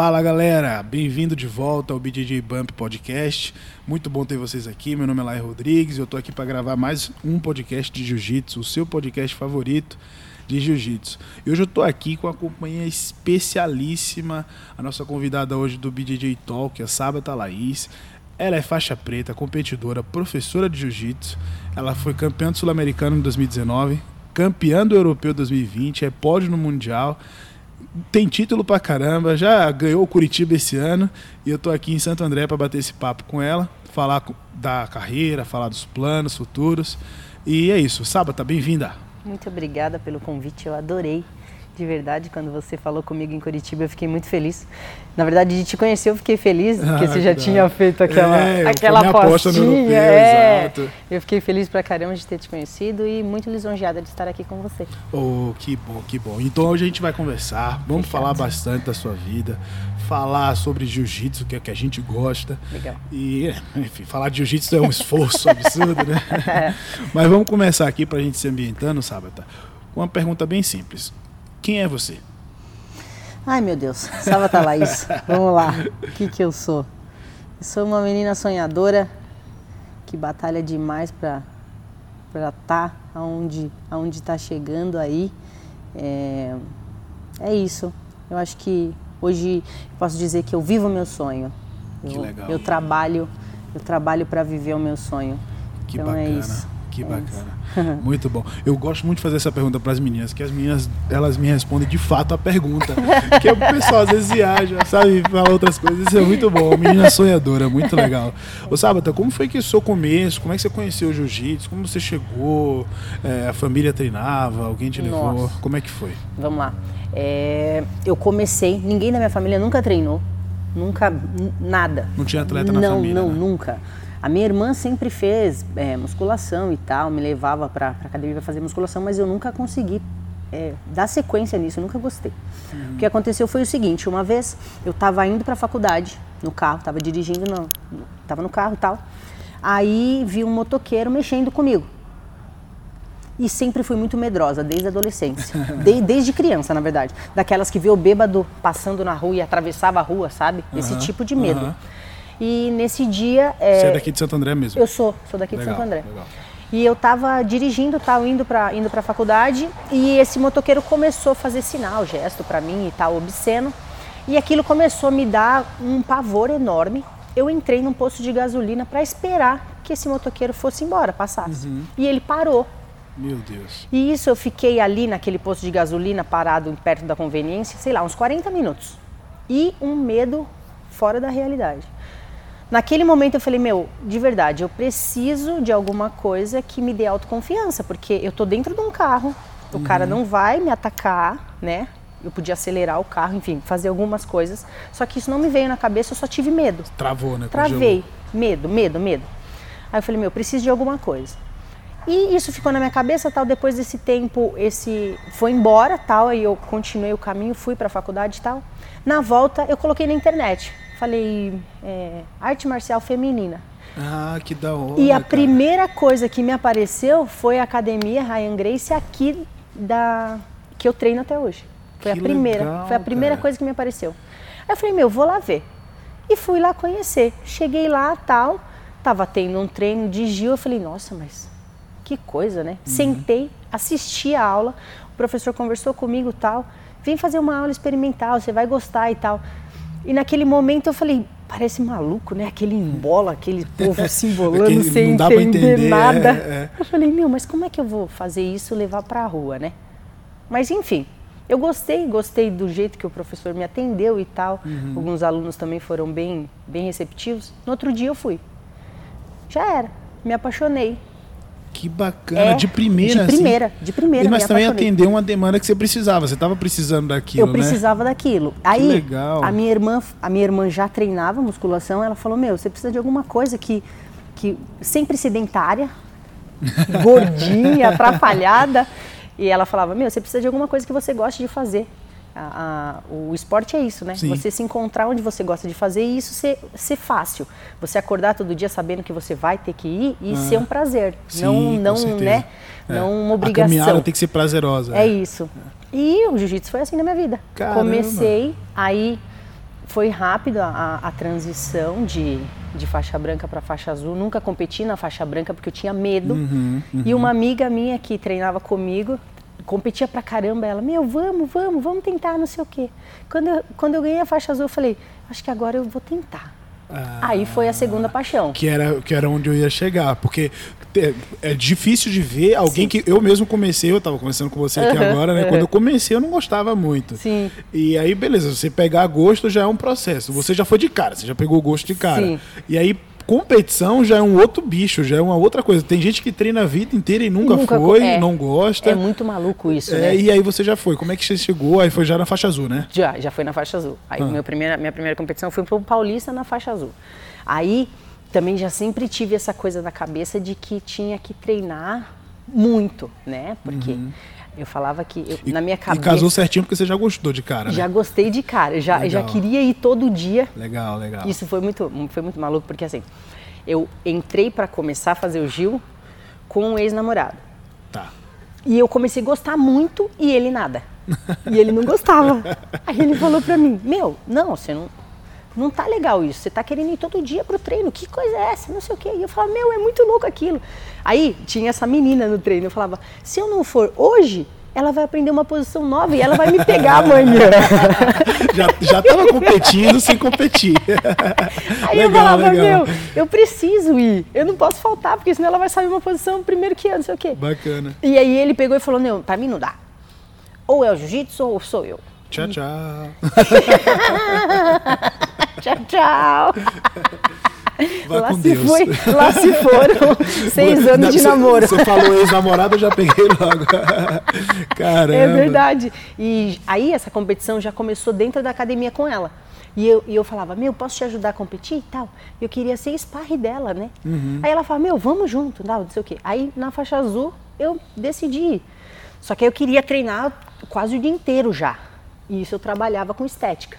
Fala galera, bem-vindo de volta ao BJJ Bump Podcast. Muito bom ter vocês aqui. Meu nome é Lai Rodrigues e eu tô aqui para gravar mais um podcast de Jiu-Jitsu, o seu podcast favorito de Jiu-Jitsu. E hoje eu tô aqui com a companhia especialíssima, a nossa convidada hoje do BJJ Talk, a Sábata Laís. Ela é faixa preta, competidora, professora de Jiu-Jitsu. Ela foi campeã sul-americano em 2019, campeã do europeu 2020, é pódio no Mundial tem título pra caramba, já ganhou o Curitiba esse ano e eu tô aqui em Santo André para bater esse papo com ela, falar da carreira, falar dos planos futuros. E é isso. Sábata, bem-vinda. Muito obrigada pelo convite, eu adorei de verdade, quando você falou comigo em Curitiba, eu fiquei muito feliz. Na verdade, de te conhecer, eu fiquei feliz, porque ah, você já tinha feito aquela, é, aquela aposta no europeu, é. Exato. Eu fiquei feliz pra caramba de ter te conhecido e muito lisonjeada de estar aqui com você. Oh, que bom, que bom. Então hoje a gente vai conversar, vamos Fechado. falar bastante da sua vida, falar sobre jiu-jitsu, que é o que a gente gosta. Legal. E, enfim, falar de jiu-jitsu é um esforço absurdo, né? É. Mas vamos começar aqui pra gente se ambientando, Sábata. Uma pergunta bem simples. Quem é você? Ai, meu Deus. Sábata Laís. Vamos lá. O que, que eu sou? Eu sou uma menina sonhadora que batalha demais para estar tá aonde aonde está chegando aí. É, é isso. Eu acho que hoje posso dizer que eu vivo o meu sonho. Eu, que legal. Eu trabalho, eu trabalho para viver o meu sonho. Que então é bacana. é isso. Que bacana. Muito bom. Eu gosto muito de fazer essa pergunta para as meninas, que as meninas elas me respondem de fato a pergunta. que o pessoal às vezes viaja, sabe, fala outras coisas. Isso é muito bom. Menina sonhadora, muito legal. Ô Sábata, como foi que o seu começo? Como é que você conheceu o jiu-jitsu? Como você chegou? É, a família treinava? Alguém te levou? Nossa. Como é que foi? Vamos lá. É, eu comecei, ninguém da minha família nunca treinou. Nunca, nada. Não tinha atleta na não, família? Não, não, né? nunca. A minha irmã sempre fez é, musculação e tal, me levava para a academia para fazer musculação, mas eu nunca consegui é, dar sequência nisso, eu nunca gostei. Uhum. O que aconteceu foi o seguinte: uma vez eu estava indo para a faculdade no carro, estava dirigindo, não, estava no carro e tal. Aí vi um motoqueiro mexendo comigo. E sempre fui muito medrosa, desde a adolescência. De, desde criança, na verdade. Daquelas que vê o bêbado passando na rua e atravessava a rua, sabe? Esse uhum. tipo de medo. Uhum. E nesse dia. É, Você é daqui de Santo André mesmo? Eu sou, sou daqui legal, de Santo André. Legal. E eu estava dirigindo, tal, indo para indo a faculdade, e esse motoqueiro começou a fazer sinal, gesto para mim e tal, obsceno. E aquilo começou a me dar um pavor enorme. Eu entrei num posto de gasolina para esperar que esse motoqueiro fosse embora, passasse. Uhum. E ele parou. Meu Deus. E isso eu fiquei ali naquele posto de gasolina, parado perto da conveniência, sei lá, uns 40 minutos. E um medo fora da realidade. Naquele momento eu falei, meu, de verdade, eu preciso de alguma coisa que me dê autoconfiança, porque eu tô dentro de um carro, o uhum. cara não vai me atacar, né? Eu podia acelerar o carro, enfim, fazer algumas coisas. Só que isso não me veio na cabeça, eu só tive medo. Travou, né? Travei. Medo, medo, medo. Aí eu falei, meu, preciso de alguma coisa. E isso ficou na minha cabeça, tal. Depois desse tempo, esse foi embora, tal. Aí eu continuei o caminho, fui para a faculdade, tal. Na volta, eu coloquei na internet falei é, arte marcial feminina. Ah, que da hora. E a cara. primeira coisa que me apareceu foi a academia Ryan Grace aqui da que eu treino até hoje. Foi que a primeira, legal, foi a primeira cara. coisa que me apareceu. Aí eu falei, meu, vou lá ver. E fui lá conhecer. Cheguei lá, tal, tava tendo um treino de Gil, eu falei, nossa, mas que coisa, né? Uhum. Sentei, assisti a aula, o professor conversou comigo, tal, vem fazer uma aula experimental, você vai gostar e tal. E naquele momento eu falei, parece maluco, né? Aquele embola, aquele povo se embolando sem entender, entender, nada. É, é. Eu falei, meu, mas como é que eu vou fazer isso levar para a rua, né? Mas enfim, eu gostei, gostei do jeito que o professor me atendeu e tal. Uhum. Alguns alunos também foram bem, bem receptivos. No outro dia eu fui. Já era, me apaixonei. Que bacana, é, de primeira. De assim. primeira, assim. de primeira. Mas também atendeu uma demanda que você precisava. Você estava precisando daquilo, Eu precisava né? daquilo. Aí, que legal. a minha irmã, a minha irmã já treinava musculação. Ela falou: Meu, você precisa de alguma coisa que, que sempre sedentária, gordinha, atrapalhada. E ela falava: Meu, você precisa de alguma coisa que você goste de fazer. A, a, o esporte é isso, né? Sim. Você se encontrar onde você gosta de fazer e isso ser, ser fácil. Você acordar todo dia sabendo que você vai ter que ir e ah, ser um prazer. Sim, não, não, né? É. Não uma obrigação. A caminhada tem que ser prazerosa. É, é. isso. E o jiu-jitsu foi assim na minha vida. Caramba. Comecei, aí foi rápido a, a transição de, de faixa branca para faixa azul. Nunca competi na faixa branca porque eu tinha medo. Uhum, uhum. E uma amiga minha que treinava comigo competia pra caramba. Ela, meu, vamos, vamos, vamos tentar, não sei o quê. Quando eu, quando eu ganhei a faixa azul, eu falei, acho que agora eu vou tentar. Ah, Aí foi a segunda paixão. Que era, que era onde eu ia chegar. Porque é difícil de ver alguém Sim. que eu mesmo comecei, eu estava conversando com você aqui uhum, agora, né? Uhum. Quando eu comecei eu não gostava muito. Sim. E aí, beleza, você pegar gosto já é um processo. Você já foi de cara, você já pegou o gosto de cara. Sim. E aí competição já é um outro bicho, já é uma outra coisa. Tem gente que treina a vida inteira e nunca, nunca foi, é, não gosta. É muito maluco isso, é, né? E aí você já foi. Como é que você chegou? Aí foi já na faixa azul, né? Já, já foi na faixa azul. Aí ah. minha, primeira, minha primeira competição foi pro Paulista na faixa azul. Aí também já sempre tive essa coisa na cabeça de que tinha que treinar muito, né? Porque uhum. Eu falava que eu, e, na minha cabeça. E casou certinho porque você já gostou de cara, né? Já gostei de cara, já, já queria ir todo dia. Legal, legal. Isso foi muito, foi muito maluco, porque assim, eu entrei para começar a fazer o Gil com um ex-namorado. Tá. E eu comecei a gostar muito e ele nada. E ele não gostava. Aí ele falou pra mim: Meu, não, você não. Não tá legal isso. Você tá querendo ir todo dia pro treino. Que coisa é essa? Não sei o quê. E eu falava, meu, é muito louco aquilo. Aí tinha essa menina no treino. Eu falava, se eu não for hoje, ela vai aprender uma posição nova e ela vai me pegar amanhã. já, já tava competindo sem competir. Aí legal, eu falava, legal. meu, eu preciso ir, eu não posso faltar, porque senão ela vai saber uma posição primeiro que eu, não sei o quê. Bacana. E aí ele pegou e falou, não, pra mim não dá. Ou é o jiu-jitsu ou sou eu. Tchau, tchau. tchau, tchau. Vai lá se Deus. Foi, lá se foram seis anos de namoro. Você falou ex-namorada, eu já peguei logo. Caramba. É verdade. E aí essa competição já começou dentro da academia com ela. E eu, e eu falava, meu, posso te ajudar a competir e tal? Eu queria ser sparre dela, né? Uhum. Aí ela falava, meu, vamos junto, não, não sei o quê. Aí na faixa azul eu decidi ir. Só que eu queria treinar quase o dia inteiro já. E isso eu trabalhava com estética.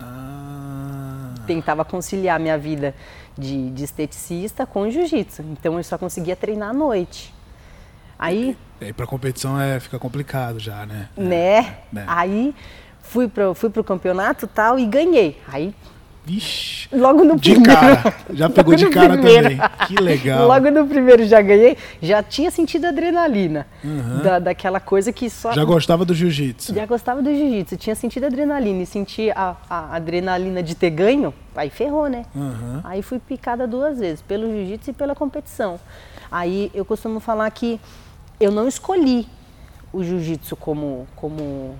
Ah. Tentava conciliar minha vida de, de esteticista com jiu-jitsu. Então eu só conseguia treinar à noite. Aí. E para competição é, fica complicado já, né? Né? É, né? Aí fui pro, fui pro campeonato tal e ganhei. Aí Vixe. Logo no de primeiro. cara. Já pegou de cara primeiro. também. Que legal. Logo no primeiro já ganhei. Já tinha sentido adrenalina. Uhum. Da, daquela coisa que só. Já gostava do jiu-jitsu. Já gostava do jiu-jitsu. Tinha sentido adrenalina. E senti a, a, adrenalina de ter ganho. Aí ferrou, né? Uhum. Aí fui picada duas vezes. Pelo jiu-jitsu e pela competição. Aí eu costumo falar que eu não escolhi o jiu-jitsu como, como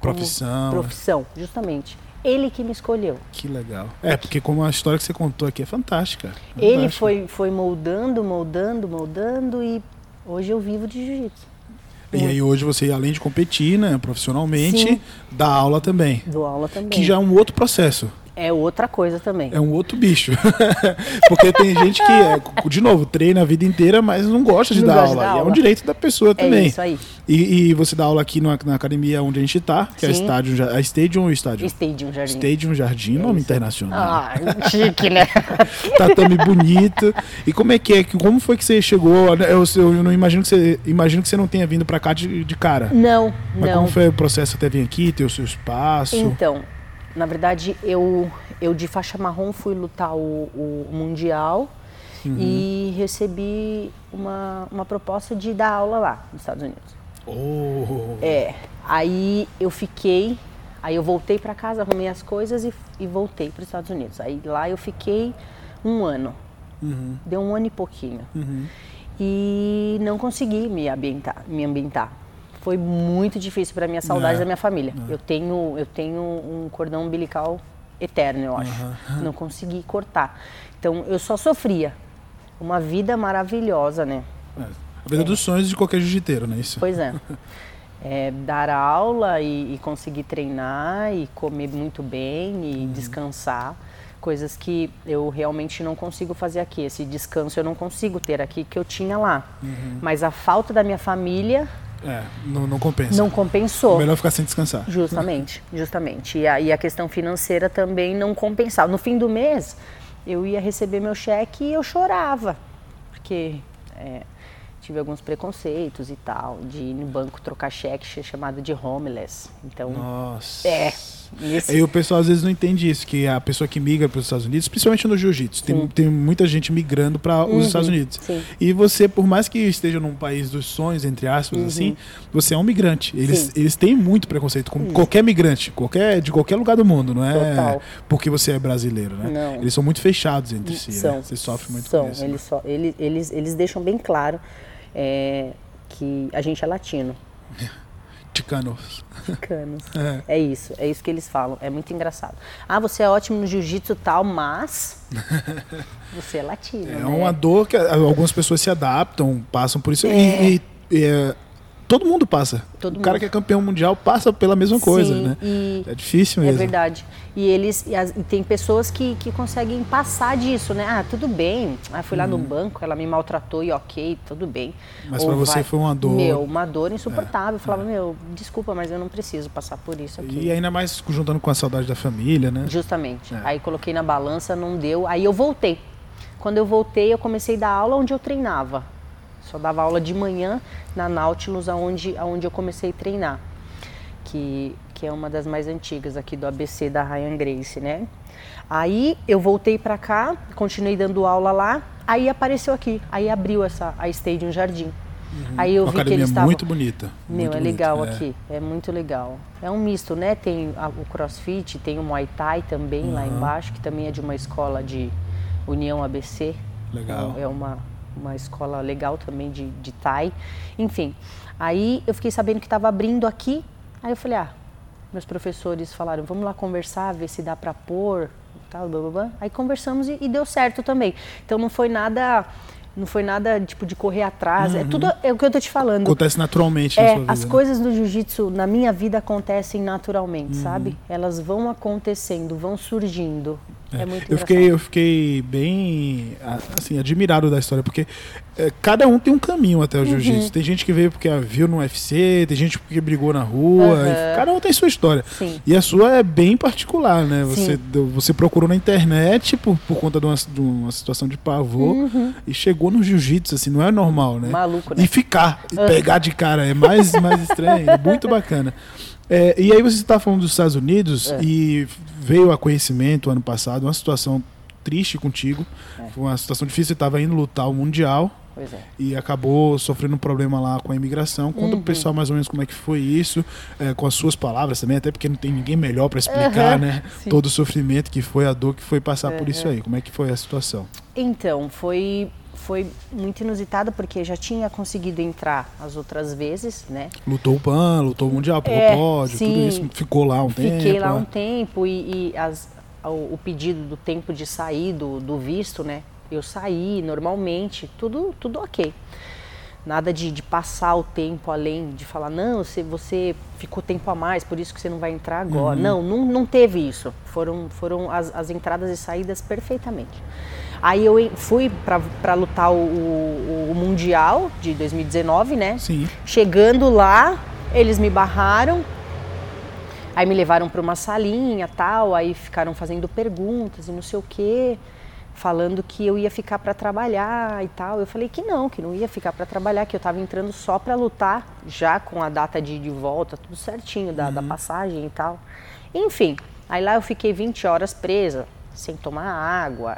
profissão. profissão, justamente ele que me escolheu. Que legal. É, porque como a história que você contou aqui é fantástica. fantástica. Ele foi, foi moldando, moldando, moldando e hoje eu vivo de jiu-jitsu. E aí hoje você, além de competir né, profissionalmente, Sim. dá aula também. Dou aula também. Que já é um outro processo é outra coisa também. É um outro bicho. Porque tem gente que, é, de novo, treina a vida inteira, mas não gosta de não dar gosta aula. Aula. é um direito da pessoa é também. É isso aí. E, e você dá aula aqui na, na, academia onde a gente está, que Sim. é estádio, a Stadium ou estádio? Stadium Jardim. Stadium Jardim, é nome isso. internacional. Ah, chique, né? Tatame bonito. E como é que é? Como foi que você chegou? Eu, eu não imagino que você imagino que você não tenha vindo para cá de, de cara. Não, mas não. como foi o processo até vir aqui, ter o seu espaço? Então, na verdade, eu, eu de faixa marrom fui lutar o, o Mundial uhum. e recebi uma, uma proposta de dar aula lá nos Estados Unidos. Oh. É, aí eu fiquei, aí eu voltei para casa, arrumei as coisas e, e voltei para os Estados Unidos. Aí lá eu fiquei um ano, uhum. deu um ano e pouquinho. Uhum. E não consegui me ambientar, me ambientar foi muito difícil para mim a saudade é, da minha família. É. Eu tenho eu tenho um cordão umbilical eterno, eu acho. Uhum. Não consegui cortar. Então eu só sofria. Uma vida maravilhosa, né? É. A vida dos sonhos de qualquer jiu-jiteiro, né? Isso. Pois é. é dar aula e, e, conseguir treinar e comer muito bem e uhum. descansar. Coisas que eu realmente não consigo fazer aqui. Esse descanso eu não consigo ter aqui que eu tinha lá. Uhum. Mas a falta da minha família é, não, não compensa. Não compensou. Melhor ficar sem descansar. Justamente, justamente. E a, e a questão financeira também não compensava. No fim do mês, eu ia receber meu cheque e eu chorava. Porque é, tive alguns preconceitos e tal, de ir no banco trocar cheque chamado de homeless. Então, Nossa. É, Esse... E o pessoal às vezes não entende isso, que a pessoa que migra para os Estados Unidos, principalmente no jiu-jitsu, tem, tem muita gente migrando para uhum, os Estados Unidos. Sim. E você, por mais que esteja num país dos sonhos, entre aspas, uhum. assim, você é um migrante. Eles, eles têm muito preconceito com qualquer migrante, qualquer, de qualquer lugar do mundo, não é Total. porque você é brasileiro, né? Não. Eles são muito fechados entre si. São. Né? Você sofre muito são. com isso. Eles, né? só, eles, eles, eles deixam bem claro é, que a gente é latino. Ticanos. Ticanos. É. é. isso, é isso que eles falam. É muito engraçado. Ah, você é ótimo no jiu-jitsu tal, mas você é latino. É né? uma dor que algumas pessoas se adaptam, passam por isso. É. E, e, é, todo mundo passa. Todo o cara que é campeão mundial passa pela mesma coisa, Sim, né? é difícil é mesmo. É verdade. E eles e, as, e, tem pessoas que, que conseguem passar disso, né? Ah, tudo bem. Ah, fui lá no uhum. banco, ela me maltratou e ok, tudo bem. Mas para você foi uma dor. Meu, uma dor insuportável. É, eu falava, é. meu, desculpa, mas eu não preciso passar por isso aqui. E ainda mais juntando com a saudade da família, né? Justamente. É. Aí coloquei na balança, não deu. Aí eu voltei. Quando eu voltei, eu comecei a dar aula onde eu treinava. Só dava aula de manhã na Nautilus, aonde, aonde eu comecei a treinar. Que, que é uma das mais antigas aqui do ABC da Ryan Grace, né? Aí eu voltei para cá, continuei dando aula lá, aí apareceu aqui, aí abriu essa a Stadium Jardim. Uhum. Aí eu Uma vi que eles estavam muito bonita. Meu, muito é legal é. aqui, é muito legal. É um misto, né? Tem a, o CrossFit, tem o Muay Thai também uhum. lá embaixo, que também é de uma escola de União ABC. Legal. É uma uma escola legal também de, de Thai. Enfim, aí eu fiquei sabendo que estava abrindo aqui, aí eu falei, ah, meus professores falaram, vamos lá conversar, ver se dá para pôr, tal, blá, blá, blá. Aí conversamos e, e deu certo também. Então não foi nada não foi nada tipo de correr atrás. É uhum. É tudo é o que eu tô te falando. Acontece naturalmente é, vida, As né? coisas do jiu-jitsu na minha vida acontecem naturalmente, uhum. sabe? Elas vão acontecendo, vão surgindo. É, é muito eu fiquei Eu fiquei bem assim, admirado da história, porque é, cada um tem um caminho até o jiu-jitsu. Uhum. Tem gente que veio porque viu no UFC, tem gente que brigou na rua, uhum. cada um tem sua história. Sim. E a sua é bem particular, né? Você, você procurou na internet por, por conta de uma, de uma situação de pavor uhum. e chegou no jiu-jitsu, assim, não é normal, né? Maluco, né? E ficar, e pegar de cara, é mais, mais estranho, é muito bacana. É, e aí você está falando dos Estados Unidos é. e veio a conhecimento ano passado uma situação triste contigo, é. foi uma situação difícil, você estava indo lutar o Mundial é. e acabou sofrendo um problema lá com a imigração. Conta uhum. pro pessoal mais ou menos como é que foi isso, é, com as suas palavras também, até porque não tem ninguém melhor para explicar, uhum. né? Sim. Todo o sofrimento que foi, a dor que foi passar uhum. por isso aí. Como é que foi a situação? Então, foi foi muito inusitado porque já tinha conseguido entrar as outras vezes, né? Lutou o PAN, lutou o Mundial, pelo é, pódio, sim, tudo isso. Ficou lá um fiquei tempo. Fiquei lá um tempo e, e as, o, o, pedido do tempo de sair do, do visto, né? Eu saí normalmente, tudo, tudo ok. Nada de, de, passar o tempo além, de falar, não, você, você ficou tempo a mais, por isso que você não vai entrar agora. Uhum. Não, não, não teve isso. Foram, foram as, as entradas e saídas perfeitamente. Aí eu fui para lutar o, o, o, Mundial de 2019, né? Sim. Chegando lá, eles me barraram. Aí me levaram para uma salinha tal, aí ficaram fazendo perguntas e não sei o quê, falando que eu ia ficar para trabalhar e tal. Eu falei que não, que não ia ficar para trabalhar, que eu estava entrando só para lutar, já com a data de, de volta, tudo certinho, da, uhum. da passagem e tal. Enfim, aí lá eu fiquei 20 horas presa, sem tomar água,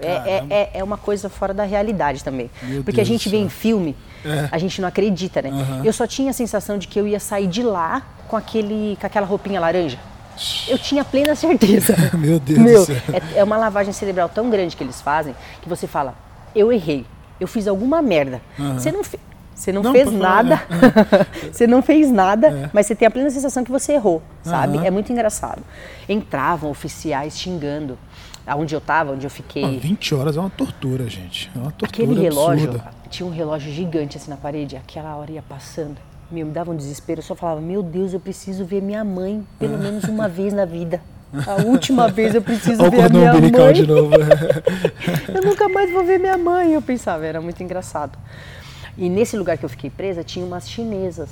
é, é, é, é, uma coisa fora da realidade também. Meu Porque Deus a gente vê em filme, é. a gente não acredita, né? Uhum. Eu só tinha a sensação de que eu ia sair de lá com, aquele, com aquela roupinha laranja. Eu tinha plena certeza. Meu Deus Meu, do céu. É, é, uma lavagem cerebral tão grande que eles fazem que você fala, eu errei, eu fiz alguma merda. Uhum. Você não, você não, não fez nada, é. você não fez nada, é. mas você tem a plena sensação que você errou, sabe? Uhum. É muito engraçado. Entravam oficiais xingando aonde eu estava, onde eu fiquei. Ah, 20 horas é uma tortura, gente. É uma tortura Aquele relógio, absurda. tinha um relógio gigante assim na parede, aquela hora ia passando. Meu, me dava um desespero, eu só falava, meu Deus, eu preciso ver minha mãe pelo menos uma vez na vida. A última vez eu preciso ver a minha mãe. de novo. eu nunca mais vou ver minha mãe, eu pensava, era muito engraçado. E nesse lugar que eu fiquei presa, tinha umas chinesas.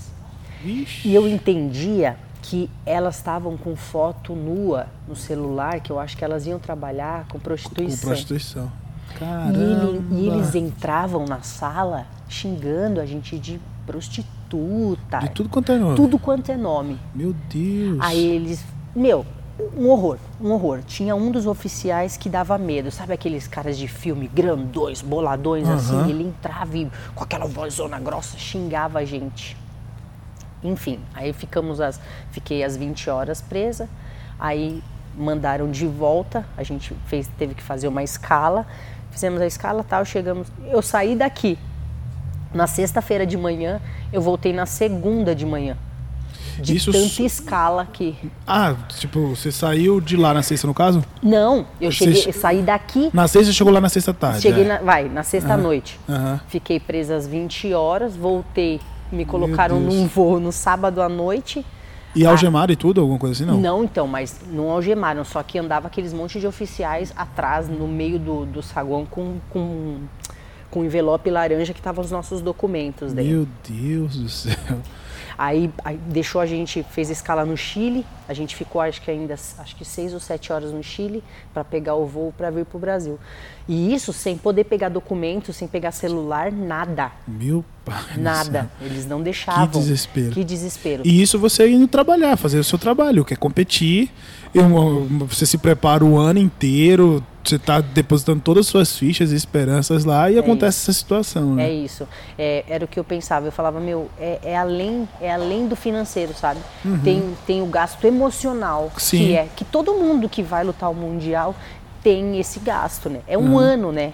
Ixi. E eu entendia que elas estavam com foto nua no celular, que eu acho que elas iam trabalhar com prostituição. Com prostituição. Caramba. E, ele, e eles entravam na sala xingando a gente de prostituta. De tudo quanto é nome. Tudo quanto é nome. Meu Deus. Aí eles Meu, um horror, um horror. Tinha um dos oficiais que dava medo, sabe aqueles caras de filme grandões, boladões assim? Ele entrava e com aquela vozona grossa xingava a gente. Enfim, aí ficamos as, fiquei as 20 horas presa, aí mandaram de volta, a gente fez, teve que fazer uma escala, fizemos a escala tal, chegamos, eu saí daqui. Na sexta-feira de manhã, eu voltei na segunda de manhã. De Isso tanta su- escala que. Ah, tipo, você saiu de lá na sexta, no caso? Não, eu Você cheguei, che- saí daqui, Na sexta chegou lá na sexta tarde. cheguei é. na, vai, na sexta noite. Fiquei presa às 20 horas, voltei, me colocaram num voo no sábado à noite. E algemado e tudo, alguma coisa assim, não? Não, então, mas não algemaram, só que andava aqueles monte de oficiais atrás, no meio do, do saguão, com, com, com envelope laranja que estavam os nossos documentos dentro. Meu Deus do céu. Aí, aí deixou a gente, fez escala no Chile, a gente ficou acho que ainda, acho que seis ou sete horas no Chile para pegar o voo para vir para o Brasil. E isso sem poder pegar documentos, sem pegar celular, nada. Meu pai. Nada. Eles não deixavam. Que desespero. Que desespero. E isso você indo trabalhar, fazer o seu trabalho, que é competir. e uma- Você se prepara o ano inteiro, você está depositando todas as suas fichas e esperanças lá e acontece essa situação, né? É isso. É, era o que eu pensava. Eu falava, meu, é, é além, é além do financeiro, sabe? Tem, tem o gasto emocional, Uhum. Sim. que é que todo mundo que vai lutar o mundial tem esse gasto, né? É um ano, né?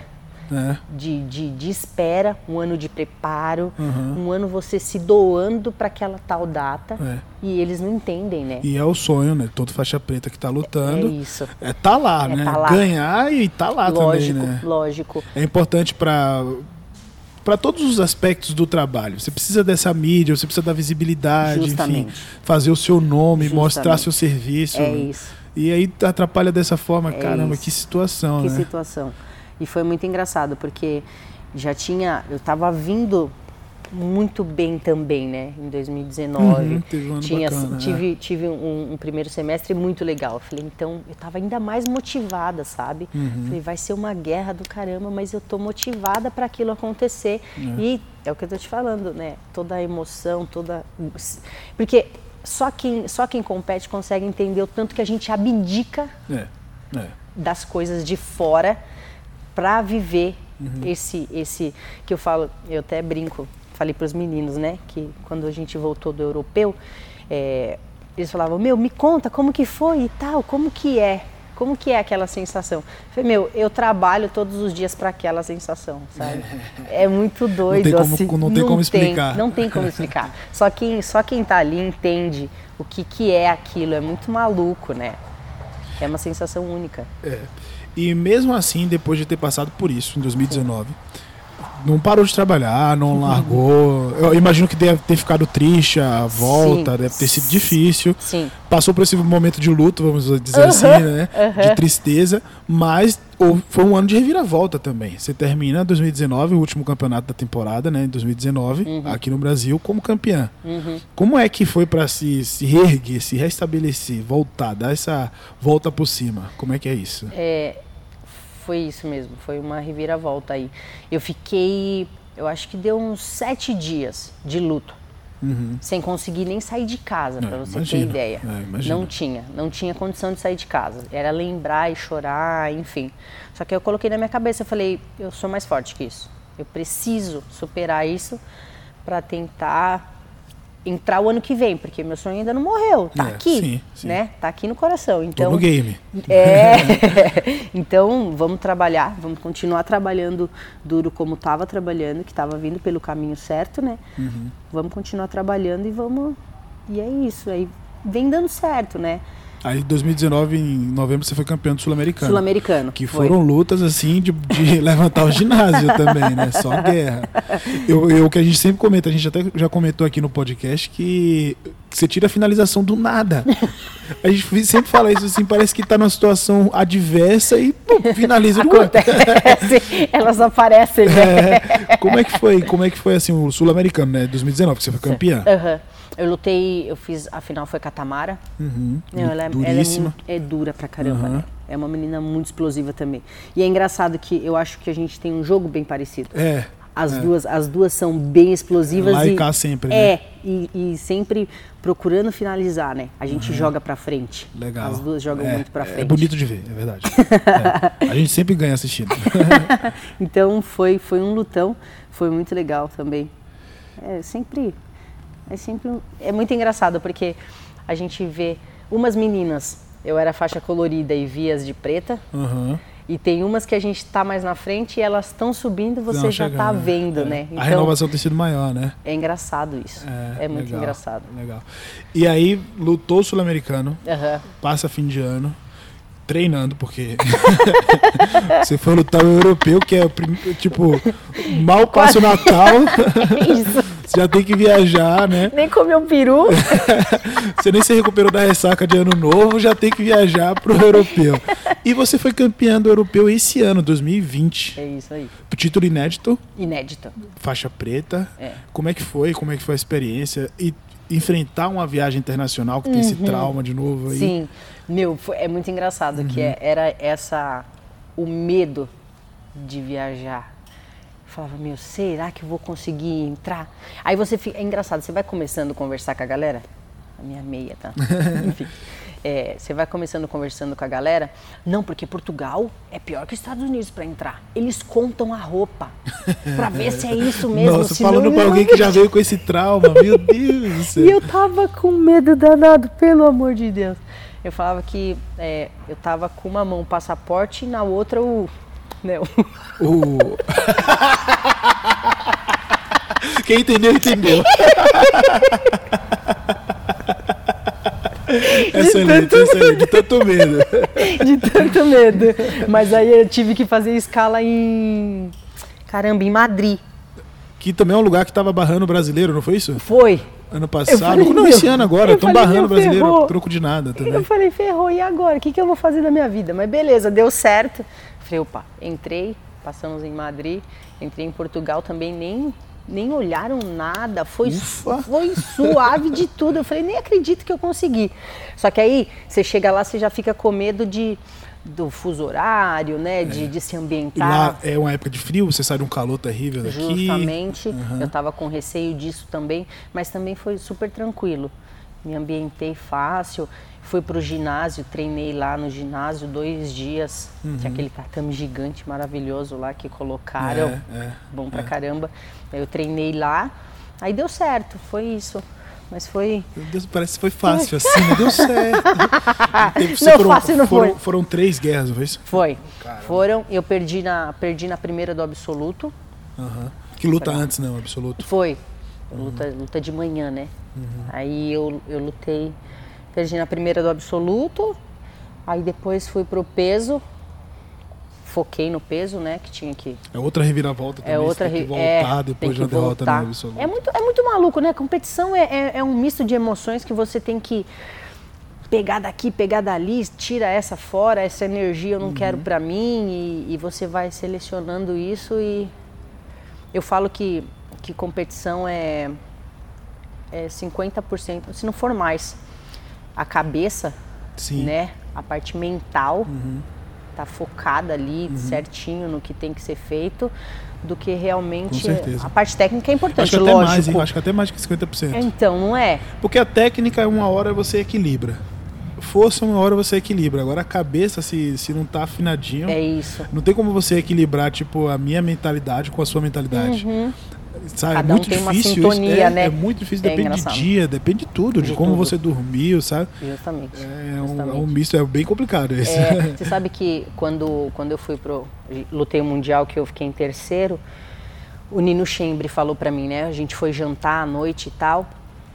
É. De, de, de espera, um ano de preparo, Uhum. um ano você se doando para aquela tal data É. e eles não entendem, né? E é o sonho, né? Todo faixa preta que tá É lutando. isso. É, tá lá, É né? tá lá. Ganhar e tá lá lógico, também, né? lógico. É importante para para todos os aspectos do trabalho. Você precisa dessa mídia, você precisa da visibilidade, enfim, Justamente. fazer o seu nome, Justamente. mostrar seu serviço. É isso. E aí atrapalha dessa forma, É caramba, isso. que situação, Que né? situação. E foi muito engraçado, porque já tinha. Eu estava vindo muito bem também, né? Em 2019. Uhum, um tinha, bacana, tive tive um, um primeiro semestre muito legal. Eu falei, então, eu estava ainda mais motivada, sabe? Uhum. Falei, vai ser uma guerra do caramba, mas eu tô motivada para aquilo acontecer. E é o que eu tô te falando, né? Toda a emoção, toda. Porque só quem, só quem compete consegue entender o tanto que a gente abdica É, é. das coisas de fora para viver Uhum. esse esse que eu falo eu até brinco falei para os meninos né que quando a gente voltou do europeu é, eles falavam meu me conta como que foi e tal como que é como que é aquela sensação eu falei meu eu trabalho todos os dias para aquela sensação sabe é muito doido como- assim não tem como explicar. não tem como explicar só quem só quem tá ali entende o que que é aquilo é muito maluco né é uma sensação única É. E mesmo assim, depois de ter passado por isso em 2019, não parou de trabalhar, não largou. Eu imagino que deve ter ficado triste a volta, Sim. deve ter sido difícil. sim Passou por esse momento de luto, vamos dizer Aham, assim, né? aham. De tristeza, mas foi um ano de reviravolta também. Você termina 2019, o último campeonato da temporada, né? Em 2019, Uhum. aqui no Brasil, como campeã. Como é que foi para se, se reerguer, se restabelecer, voltar, dar essa volta por cima? Como é que é isso? É, foi isso mesmo, foi uma reviravolta aí. Eu fiquei, eu acho que deu uns sete dias de luto, sem conseguir nem sair de casa, É, para você imagino, ter ideia. é, não tinha, não tinha condição de sair de casa. Era lembrar e chorar, enfim. Só que eu coloquei na minha cabeça, eu falei, eu sou mais forte que isso. Eu preciso superar isso para tentar entrar o ano que vem, porque meu sonho ainda não morreu, tá É, aqui, sim, sim. né? Tá aqui no coração. Tô Então, no game. é. então, vamos trabalhar, vamos continuar trabalhando duro como estava trabalhando, que estava vindo pelo caminho certo, né? Uhum. Vamos continuar trabalhando e vamos. E é isso. Aí vem dando certo, né? Aí, em 2019, em novembro, você foi campeão do Sul-Americano. Sul-americano. Que foi. foram lutas assim de, de levantar o ginásio também, né? Só guerra. Eu, eu que a gente sempre comenta, a gente até já comentou aqui no podcast que você tira a finalização do nada. A gente sempre fala isso assim, parece que tá numa situação adversa e pum, finaliza. Acontece, elas aparecem, né? É, como é que foi? Como é que foi assim o sul-americano, né? 2019, que você foi campeã? Aham. Eu lutei, eu fiz, a final foi Catamara. Uhum. Não, ela, é- ela é, Duríssima. muito- é dura pra caramba, Aham. né? É uma menina muito explosiva também. E é engraçado que eu acho que a gente tem um jogo bem parecido. É. As, é. duas, as duas são bem explosivas. Lá e, cá sempre, né? É, e, e sempre procurando finalizar, né? A gente uhum. joga pra frente. Legal. As duas jogam é, muito pra frente. É bonito de ver, é verdade. é. A gente sempre ganha assistindo. então foi, foi um lutão, foi muito legal também. É sempre. É sempre. É muito engraçado, porque a gente vê umas meninas, eu era faixa colorida e vias de preta. Uhum. E tem umas que a gente está mais na frente e elas estão subindo você Não, já está vendo, é. né? Então, a renovação tem sido maior, né? É engraçado isso. É, é muito legal, engraçado. Legal. E aí, lutou sul-americano, uhum. passa fim de ano, treinando, porque você foi lutar o europeu, que é tipo, mal passa o Natal. É isso. Já tem que viajar, né? Nem comeu um peru. você nem se recuperou da ressaca de ano novo, já tem que viajar pro europeu. E você foi campeã do europeu esse ano, 2020. É isso aí. Título inédito. Inédito. Faixa preta. É. Como é que foi? Como é que foi a experiência? E enfrentar uma viagem internacional que tem uhum. esse trauma de novo aí. Sim. Meu, foi, é muito engraçado uhum. que é, era essa o medo de viajar falava, meu, será que eu vou conseguir entrar? Aí você fica. É engraçado, você vai começando a conversar com a galera. A minha meia, tá? Enfim. É, você vai começando conversando com a galera. Não, porque Portugal é pior que os Estados Unidos para entrar. Eles contam a roupa para ver se é isso mesmo. Nossa, falando para alguém que já veio com esse trauma, meu Deus do céu. E eu tava com medo danado, pelo amor de Deus. Eu falava que é, eu tava com uma mão o passaporte e na outra o não. O... Quem entendeu, entendeu. excelente, tanto... excelente. De tanto medo. De tanto medo. Mas aí eu tive que fazer escala em. Caramba, em Madrid. Que também é um lugar que estava barrando o brasileiro, não foi isso? Foi. Ano passado. Falei, não, esse ano agora. Estão barrando o brasileiro, ferrou. troco de nada também. Eu falei, ferrou, e agora? O que, que eu vou fazer da minha vida? Mas beleza, deu certo. Falei, opa, entrei, passamos em Madrid, entrei em Portugal também, nem, nem olharam nada, foi, foi suave de tudo. Eu falei, nem acredito que eu consegui. Só que aí, você chega lá, você já fica com medo de do fuso horário, né, de, é. de se ambientar. E lá é uma época de frio, você sai de um calor terrível daqui. Justamente, uhum. eu estava com receio disso também, mas também foi super tranquilo. Me ambientei fácil, Fui para o ginásio, treinei lá no ginásio dois dias. Uhum. Tinha aquele tatame gigante maravilhoso lá que colocaram. É, é, bom pra é. caramba. Eu treinei lá. Aí deu certo, foi isso. Mas foi. Meu Deus, parece que foi fácil assim, né? Deu certo. não, foram, fácil não foram, foi. Foram três guerras, não foi isso? Foi. Caramba. Foram. Eu perdi na, perdi na primeira do absoluto. Uhum. Que luta pra... antes, não, absoluto? Foi. Uhum. Luta, luta de manhã, né? Uhum. Aí eu, eu lutei Perdi na primeira do absoluto, aí depois fui pro peso, foquei no peso, né, que tinha que... É outra reviravolta também, é outra tem que voltar é, depois de uma derrota no absoluto. É muito, é muito maluco, né, competição é, é, é um misto de emoções que você tem que pegar daqui, pegar dali, tira essa fora, essa energia eu não uhum. quero para mim e, e, você vai selecionando isso e eu falo que, que competição é, é 50%, se não for mais a cabeça, Sim. né? A parte mental uhum. Tá focada ali uhum. certinho no que tem que ser feito do que realmente a parte técnica é importante, acho que até lógico. Mais, hein? Acho que até mais que 50%. Então, não é? Porque a técnica, uma hora você equilibra. Força, uma hora você equilibra. Agora a cabeça, se, se não tá afinadinho. É isso. Não tem como você equilibrar, tipo, a minha mentalidade com a sua mentalidade. Uhum. Sabe, Cada é muito um tem difícil. Uma sintonia, é, né? é muito difícil, é depende de dia, depende de tudo, de, de como tudo. você dormiu, sabe? Justamente. É. Um, é um misto, é bem complicado esse. É, você sabe que quando, quando eu fui pro. Lutei o Mundial, que eu fiquei em terceiro, o Nino Chembre falou para mim, né? A gente foi jantar à noite e tal,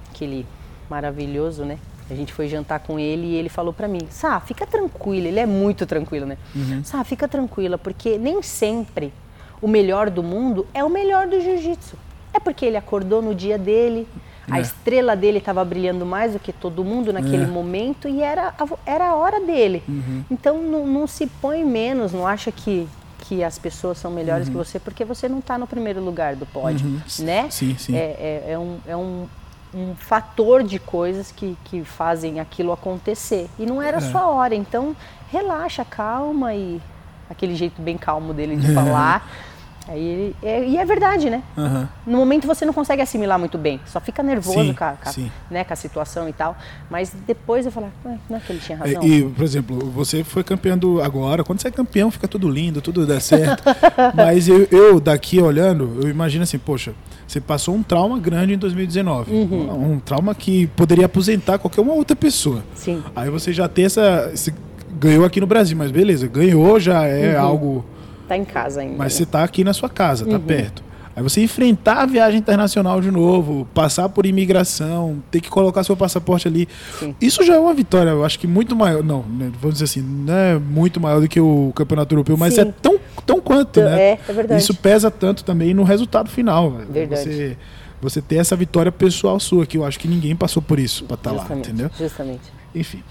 aquele maravilhoso, né? A gente foi jantar com ele e ele falou para mim: Sá, fica tranquila. Ele é muito tranquilo, né? Uhum. Sá, fica tranquila, porque nem sempre o melhor do mundo é o melhor do jiu-jitsu. É porque ele acordou no dia dele, é. a estrela dele estava brilhando mais do que todo mundo naquele é. momento e era a, era a hora dele. Uhum. Então não, não, se põe menos, não acha que, que as pessoas são melhores uhum. que você porque você não está no primeiro lugar do pódio, uhum. né? Sim, sim. É, é, é um, é um, um fator de coisas que, que fazem aquilo acontecer. E não era a é. sua hora, então relaxa, calma e aquele jeito bem calmo dele de falar. Aí é, e é verdade, né? Aham. No momento você não consegue assimilar muito bem, só fica nervoso Sim, com, a, com né, com a situação e tal. Mas depois eu falo, "Ah, não é que ele tinha razão. E, e, por exemplo, você foi campeão do agora. Quando você é campeão, fica tudo lindo, tudo dá certo. Mas eu, eu, daqui olhando, eu imagino assim, poxa, você passou um trauma grande em 2019. Uhum. Um, um trauma que poderia aposentar qualquer uma outra pessoa. Sim. Aí você já tem essa. esse- ganhou aqui no Brasil, mas beleza, ganhou já é Uhum. algo. Tá em casa ainda. Mas você tá aqui na sua casa, Uhum. tá perto. Aí você enfrentar a viagem internacional de novo, passar por imigração, ter que colocar seu passaporte ali. Sim. Isso já é uma vitória, eu acho que muito maior. Não, né, vamos dizer assim, não é muito maior do que o campeonato europeu, mas Sim. é tão, tão quanto, né? É, é verdade. Isso pesa tanto também no resultado final. Verdade. Você, você ter essa vitória pessoal sua, que eu acho que ninguém passou por isso pra estar lá, Justamente, entendeu? Justamente. Enfim.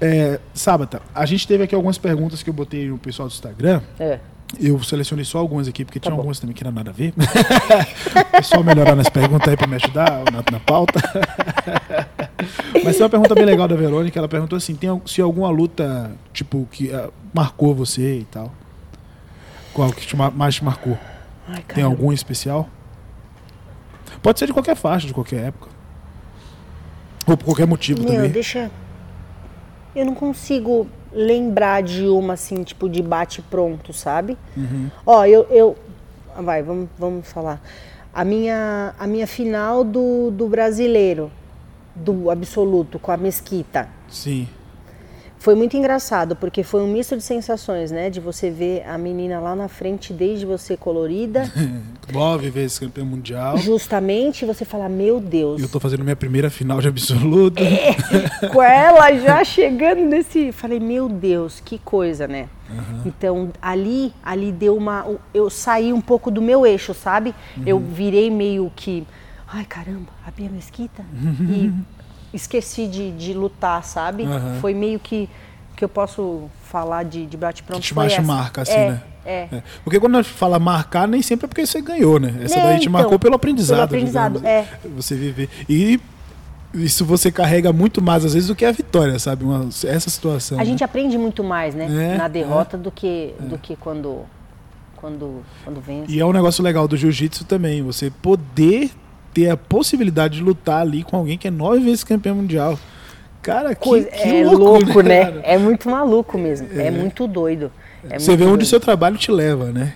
É, Sábata, a gente teve aqui algumas perguntas que eu botei no pessoal do Instagram. É. Eu selecionei só algumas aqui, porque tinha Tá bom. algumas também que não nada a ver. o pessoal melhorar nas perguntas aí pra me ajudar na, na pauta. Mas tem uma pergunta bem legal da Verônica. Ela perguntou assim: tem, se alguma luta, tipo, que ah, marcou você e tal? Qual que te ma- mais te marcou? Ai, Tem algum especial? Pode ser de qualquer faixa, de qualquer época. Ou por qualquer motivo Meu, também. deixa. Eu não consigo lembrar de uma assim, tipo, de bate pronto, sabe? Uhum. Ó, eu. eu... Vai, vamos, vamos falar. A minha, a minha final do, do brasileiro, do absoluto, com a Mesquita. Sim. Foi muito engraçado, porque foi um misto de sensações, né? De você ver a menina lá na frente, desde você colorida, Nove vezes campeão mundial. justamente você falar, meu Deus. E eu tô fazendo minha primeira final de absoluto. com ela já chegando nesse. Falei, meu Deus, que coisa, né? Então, ali, ali deu uma. Eu saí um pouco do meu eixo, sabe? Eu virei meio que. Ai, caramba, a Bia Mesquita? E esqueci de, de lutar, sabe? Aham. Foi meio que. Que eu posso falar de, de bate-pronto. Que te essa. marca, assim, É, né? É. É. Porque quando a gente fala marcar, nem sempre é porque você ganhou, né? Essa É, daí te então, marcou pelo aprendizado. pelo aprendizado, digamos. é. Você viver. E isso você carrega muito mais, às vezes, do que a vitória, sabe? Uma- essa situação. A né? gente aprende muito mais, né? É, na derrota do que, do que quando, quando, quando vence. E é um negócio legal do jiu-jitsu também, você poder ter a possibilidade de lutar ali com alguém que é nove vezes campeão mundial. Cara, que, Coisa- que é louco, louco, né? É muito maluco mesmo. É, muito doido. É Você muito vê onde o doido. seu trabalho te leva, né?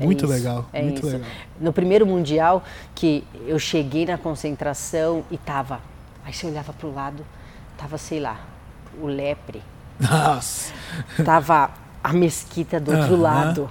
É Muito isso, legal, é muito isso. legal. No primeiro mundial, que eu cheguei na concentração e tava. Aí você olhava pro lado, tava, sei lá, o lepre, Nossa. tava a mesquita do outro lado.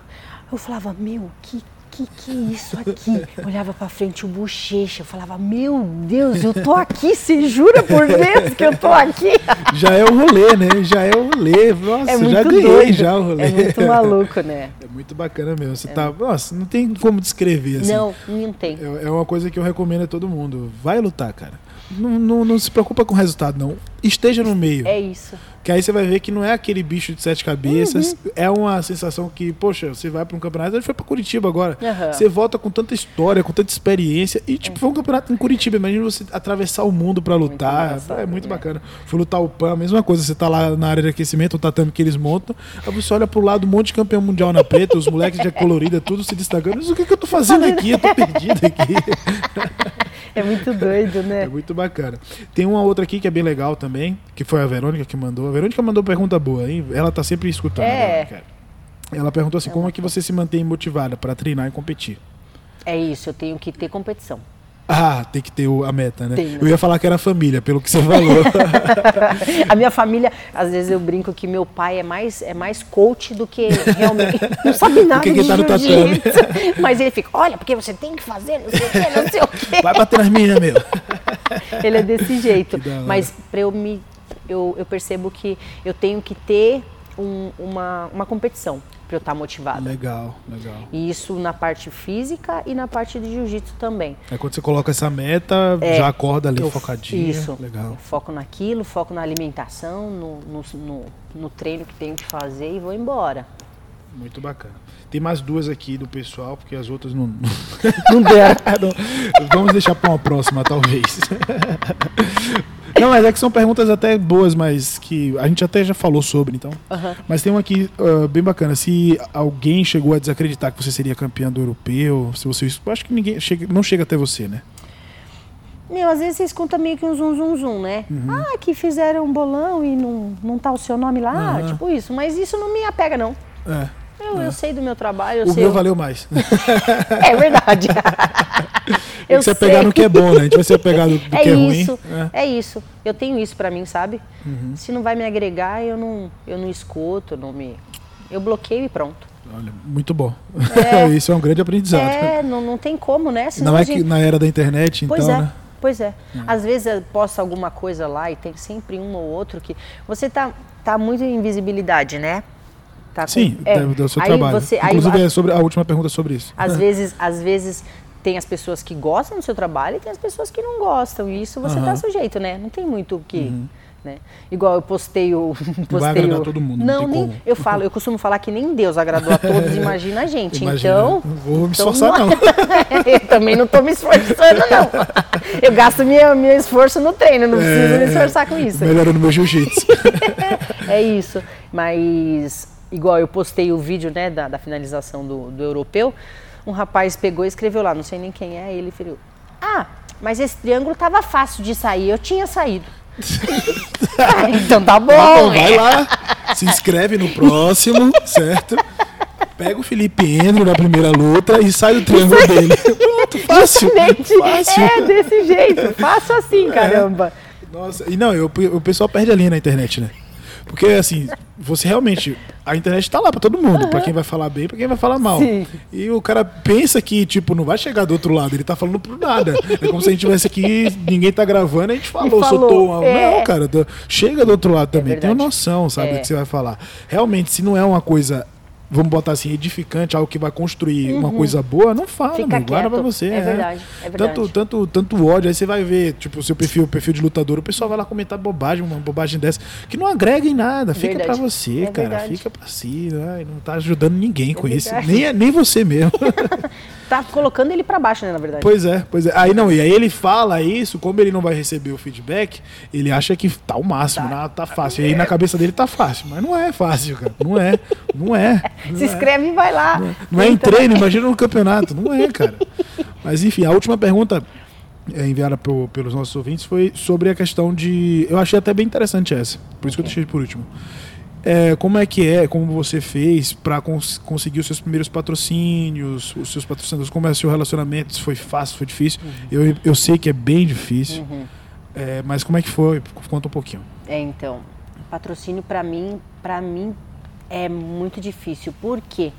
Eu falava, meu, que que que é isso aqui? Olhava pra frente o bochecha, eu falava, meu Deus, eu tô aqui, você jura por Deus que eu tô aqui? Já é o rolê, né? Já é o rolê. Nossa, É já ganhei doido. já o rolê. É muito maluco, né? É muito bacana mesmo. Você tá. Nossa, não tem como descrever assim. Não, não tem. É é uma coisa que eu recomendo a todo mundo. Vai lutar, cara. Não, não, não se preocupa com o resultado, não. Esteja no meio. É isso. Que aí você vai ver que não é aquele bicho de sete cabeças. Uhum. É uma sensação que, poxa, você vai para um campeonato. A gente foi para Curitiba agora. Aham. Você volta com tanta história, com tanta experiência. E, tipo, foi um campeonato em Curitiba. Imagina você atravessar o mundo para lutar. engraçado, é muito né? bacana. Fui lutar o PAN, a mesma coisa. Você tá lá na área de aquecimento, o tatame que eles montam. Aí você olha pro lado, um monte de campeão mundial na preta, os moleques de colorida, tudo se destacando. Mas o que, que eu tô fazendo aqui? Eu tô perdido aqui. É muito doido, É né? muito bacana. Tem uma outra aqui que é bem legal também, que foi a Verônica que mandou. A Verônica mandou pergunta boa, hein? Ela tá sempre escutando. É. né? Ela perguntou assim: como é que você se mantém motivada para treinar e competir? É isso, eu tenho que ter competição. Ah, tem que ter o- a meta, né? Tem. Eu ia falar que era família, pelo que você falou. A minha família, às vezes eu brinco que meu pai é mais, é mais coach do que realmente. Não sabe nada que de tá jiu-jitsu. Mas ele fica, olha, porque você tem que fazer, não sei o quê, não sei o quê. Vai bater nas minhas, meu. Ele é desse jeito. Mas para eu me. Eu, eu percebo que eu tenho que ter um- uma, uma competição para eu estar motivada. Legal, legal. E isso na parte física e na parte de jiu-jitsu também. Aí quando você coloca essa meta, já acorda ali É, Eu- focadinha. Isso. Legal. foco naquilo, foco na alimentação, no, no, no- no treino que tenho que fazer e vou embora. Muito bacana. Tem mais duas aqui do pessoal, porque as outras não. Não der. Não, Vamos deixar para uma próxima, talvez. Não, mas é que são perguntas até boas, mas que a gente até já falou sobre, então. Aham. Mas tem uma aqui uh, bem bacana. Se alguém chegou a desacreditar que você seria campeã do europeu, se você. Eu acho que ninguém chega, não chega até você, né? Meu, às vezes você escuta meio que um zum zum zum, né? Uhum. Ah, que fizeram um bolão e não, não tá o seu nome lá, Aham. tipo isso. Mas isso não me apega, não. É. Eu, eu sei do meu trabalho, eu O sei. meu valeu mais. É verdade. Tem que se apegar no que é bom, né? A gente vai se apegar do, do É que é ruim. isso, É. é isso. Eu tenho isso pra mim, sabe? Uhum. Se não vai me agregar, eu não, eu não escuto, não me. Eu bloqueio e pronto. Olha, muito bom. É. Isso é um grande aprendizado. É, não, não tem como, né? Senão Não é que gente- na era da internet, então, Pois é, né? pois é. Às vezes eu posto alguma coisa lá e tem sempre um ou outro que. Você tá, tá muito em visibilidade, né? Tá com- Sim, é. do, do seu Aí trabalho. Você, aí, Inclusive, a- é sobre a última pergunta é sobre isso. às vezes, às vezes tem as pessoas que gostam do seu trabalho e tem as pessoas que não gostam. E isso você Aham. Uhum. tá sujeito, né? Não tem muito o que. Né? Igual eu postei o. Postei agradar o- todo mundo, não Não, nem. como. Eu falo, eu costumo falar que nem Deus agradou a todos, imagina a gente. Imagina, Então. não vou me então esforçar, não. eu também não tô me esforçando, não. Eu gasto minha, meu esforço no treino, não preciso É, me esforçar com isso. Melhorando meu jiu-jitsu. É isso. Mas, igual eu postei o vídeo né, da, da finalização do, do europeu, um rapaz pegou e escreveu lá, não sei nem quem é, ele falou: Ah, mas esse triângulo tava fácil de sair, eu tinha saído. Ah, então tá bom. Então vai lá, se inscreve no próximo, certo? Pega o Felipe Endro na primeira luta e sai do triângulo dele. Pronto, fácil. Fácil. é desse jeito, faço assim, caramba. Nossa, e não, eu- o pessoal perde a linha na internet, né? Porque assim, você realmente. A internet tá lá pra todo mundo, pra quem vai falar bem, pra quem vai falar mal. Sim. E o cara pensa que, tipo, não vai chegar do outro lado, ele tá falando por nada. É como se a gente tivesse aqui, ninguém tá gravando, a gente falou, falou, soltou uma. é. Não, cara, chega do outro lado também. Tem uma verdade. noção, sabe, É. do que você vai falar. Realmente, se não é uma coisa. Vamos botar assim, edificante, algo que vai construir uma coisa boa, não fala, Uhum. Fica meu, guarda pra você. É verdade, é verdade. Tanto, tanto, tanto ódio, aí você vai ver, tipo, o seu perfil, o perfil de lutador, o pessoal vai lá comentar bobagem, uma bobagem dessa, que não agrega em nada, fica Verdade. pra você, É cara, verdade. fica pra si, ai, não tá ajudando ninguém com isso, verdade. nem, nem você mesmo. Tá colocando ele pra baixo, né, na verdade. pois é, pois é. Aí não, e aí ele fala isso, como ele não vai receber o feedback, ele acha que tá o máximo, tá, tá fácil. E aí na cabeça dele tá fácil, mas não é fácil, cara, não é, não é. não Se é. inscreve e vai lá. Não é em Então, treino, imagina no campeonato. Não é, cara. Mas enfim, a última pergunta é, enviada pelos nossos ouvintes foi sobre a questão de. Eu achei até bem interessante essa, por isso que eu deixei por último. É, como é que é, como você fez para conseguir os seus primeiros patrocínios, os seus patrocinadores, como é o seu relacionamento, se foi fácil, foi difícil. Eu, eu sei que é bem difícil, Uhum. é, mas como é que foi? Conta um pouquinho. É, então, patrocínio pra mim, para mim é muito difícil. Por quê?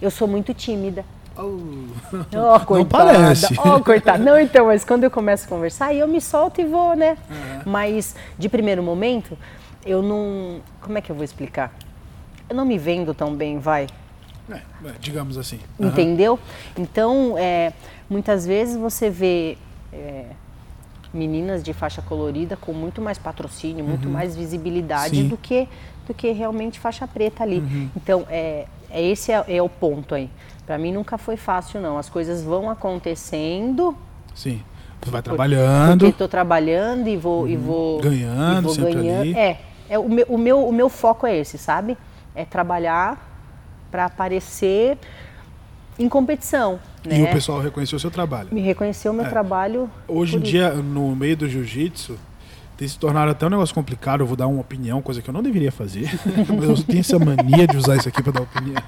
Eu sou muito tímida. Oh, coitada. parece. Oh, coitada. Não, então, mas quando eu começo a conversar, aí eu me solto e vou, né? Mas de primeiro momento, eu não, como é que eu vou explicar? Eu não me vendo tão bem, vai. É, é, digamos assim. Aham. Entendeu? Então, é, muitas vezes você vê é, meninas de faixa colorida com muito mais patrocínio, muito mais visibilidade Sim. do que, do que realmente faixa preta ali. Então, é, é esse é, é o ponto aí. Para mim nunca foi fácil, não. As coisas vão acontecendo Sim. Você vai porque trabalhando. estou trabalhando e vou, e vou Ganhando, e vou ganhando. ali. É, é o, meu, o, meu, o meu foco é esse, sabe? É trabalhar para aparecer em competição. Né? E o pessoal reconheceu o seu trabalho. Me reconheceu o meu É. trabalho. Hoje em dia, no meio do jiu-jitsu, tem se tornado até um negócio complicado. Eu vou dar uma opinião, coisa que eu não deveria fazer. Mas eu tenho essa mania de usar isso aqui pra dar opinião.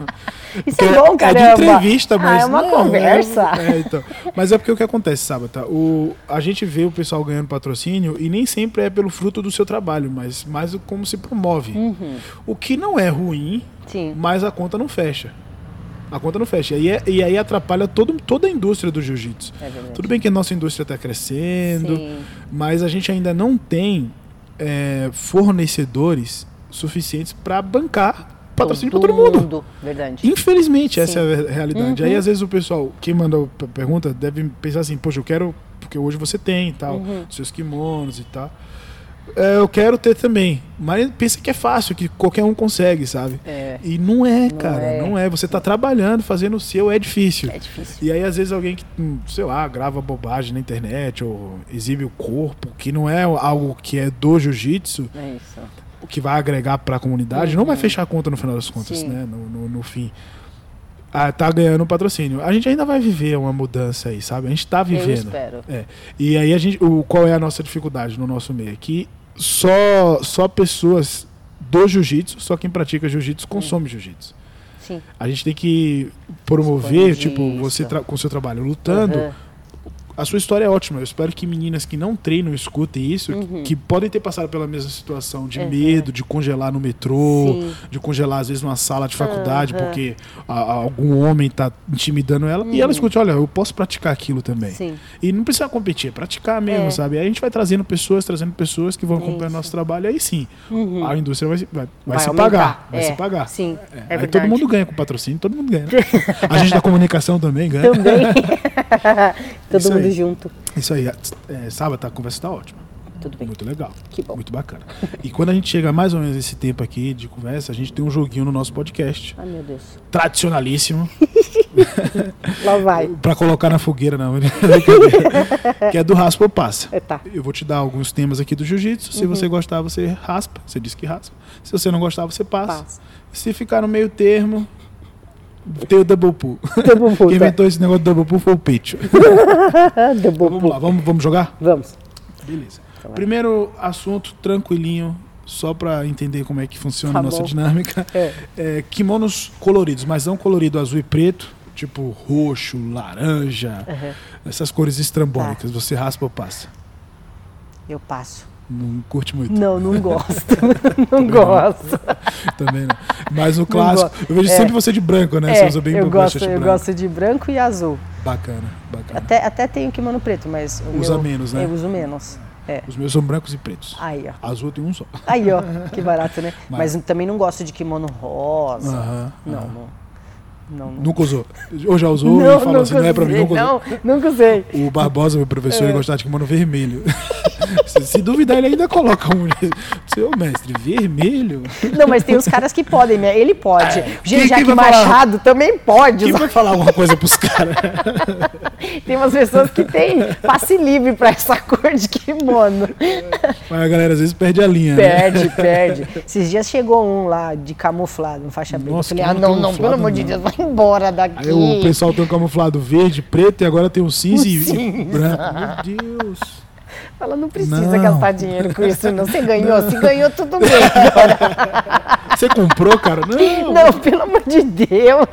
Isso Porque é bom, É caramba. de entrevista, Ah, mas. é uma não, conversa. É, é, então. Mas é porque o que acontece, Sábata? O, a gente vê o pessoal ganhando patrocínio e nem sempre é pelo fruto do seu trabalho, mas mais como se promove. Uhum. O que não é ruim, Sim. mas a conta não fecha. A conta não fecha. E, é- e aí atrapalha todo, toda a indústria do jiu-jitsu. É. Tudo bem que a nossa indústria está crescendo, Sim. mas a gente ainda não tem é, fornecedores suficientes para bancar patrocínio para todo mundo. Verdade. Infelizmente, essa Sim. é a realidade. Uhum. Aí, às vezes, o pessoal, quem manda a pergunta, deve pensar assim: Poxa, eu quero, porque hoje você tem e tal, Uhum. seus kimonos e tal. É, eu quero ter também. Mas pensa que é fácil, que qualquer um consegue, sabe? É. E não é, Não cara, é. não é. Você tá trabalhando, fazendo o seu, é difícil. É difícil. E aí, às vezes, alguém que, hum, sei lá, grava bobagem na internet ou exibe o corpo, que não é algo que é do jiu-jitsu, É isso. o que vai agregar para a comunidade, não vai fechar a conta no final das contas, Sim. né? No, no, no fim. Ah, tá ganhando um patrocínio. A gente ainda vai viver uma mudança aí, sabe? A gente tá Eu vivendo. espero. É. E aí a gente, o, qual é a nossa dificuldade no nosso meio? Que só, só pessoas do jiu-jitsu, só quem pratica jiu-jitsu consome jiu-jitsu. Sim. A gente tem que promover, tipo, você com o seu trabalho lutando, Aham. A sua história é ótima. Eu espero que meninas que não treinam escutem isso, Uhum. que podem ter passado pela mesma situação de Uhum. medo, de congelar no metrô, Sim. de congelar às vezes numa sala de faculdade, Aham. porque a- a- algum homem tá intimidando ela, e ela escute, olha, eu posso praticar aquilo também. Uhum. Sim. E não precisa competir, é praticar mesmo, É. sabe? Aí a gente vai trazendo pessoas, trazendo pessoas que vão acompanhar Isso. nosso trabalho, aí sim, Uhum. a indústria vai, se- vai, vai se aumentar. pagar, vai É, se pagar. Sim, É, é, aí todo mundo ganha com patrocínio, todo mundo ganha. né? a gente da comunicação também ganha. Também. todo mundo aí. junto. Isso aí, é, sábado a conversa tá ótima. Tudo bem. Muito legal. Que bom. Muito bacana. E quando a gente chega mais ou menos esse tempo aqui de conversa, a gente tem um joguinho no nosso podcast. Ai, meu Deus. Tradicionalíssimo. Lá vai. pra colocar na fogueira, não. que é do raspa ou passa. É, tá. Eu vou te dar alguns temas aqui do jiu-jitsu. Se Uhum. você gostar, você raspa. Você diz que raspa. Se você não gostar, você passa. Passa. Se ficar no meio termo, tem o double pull. Double pull, Quem tá. inventou esse negócio do double pull foi o Pecho. Double vamos lá, vamos, vamos jogar? Vamos. Beleza. Então vai. Primeiro assunto, tranquilinho, só pra entender como é que funciona Tá a nossa bom. dinâmica. É. É, kimonos coloridos, mas não colorido azul e preto, tipo roxo, laranja, Aham. essas cores estrambólicas. Tá. Você raspa ou passa? Eu passo. Não curte muito. Não, não gosto. não gosto. Também não. Mas o clássico, eu vejo É. sempre você de branco, né? É, você usa bem eu gosto, eu branco. gosto de branco e azul. Bacana, bacana. Até, até tenho kimono preto, mas Usa meu, menos, né? Eu uso menos. É. Os meus são brancos e pretos. Aí, ó. Azul tem um só. Aí, ó. Que barato, né? Mas- Mas também não gosto de kimono rosa. Aham, Não, aham. não. Não, não. Nunca usou. Ou já usou e falou assim, não é pra mim, nunca usou. Não, nunca usei. O Barbosa, meu professor, É. ele gostava de kimono vermelho. se, se duvidar, ele ainda coloca um. Seu mestre, vermelho? Não, mas tem os caras que podem, né? Ele pode. É. O Quem- Jean-Jacques quem vai falar? Machado também pode. Quem vai falar alguma coisa pros caras? Tem umas pessoas que têm passe livre pra essa cor de kimono. Mas a galera às vezes perde a linha. né? Perde, perde. Esses dias chegou um lá de camuflado, um faixa preta. Eu falei, ah, não, não, pelo amor de não. Deus, vai embora daqui. Aí o pessoal tem um camuflado verde, preto e agora tem o cinza, e- e cinza. branco. Meu Deus. Ela não precisa Não. gastar dinheiro com isso, não. Você ganhou, se ganhou, tudo bem. Você comprou, cara? Não. Não, pelo amor de Deus.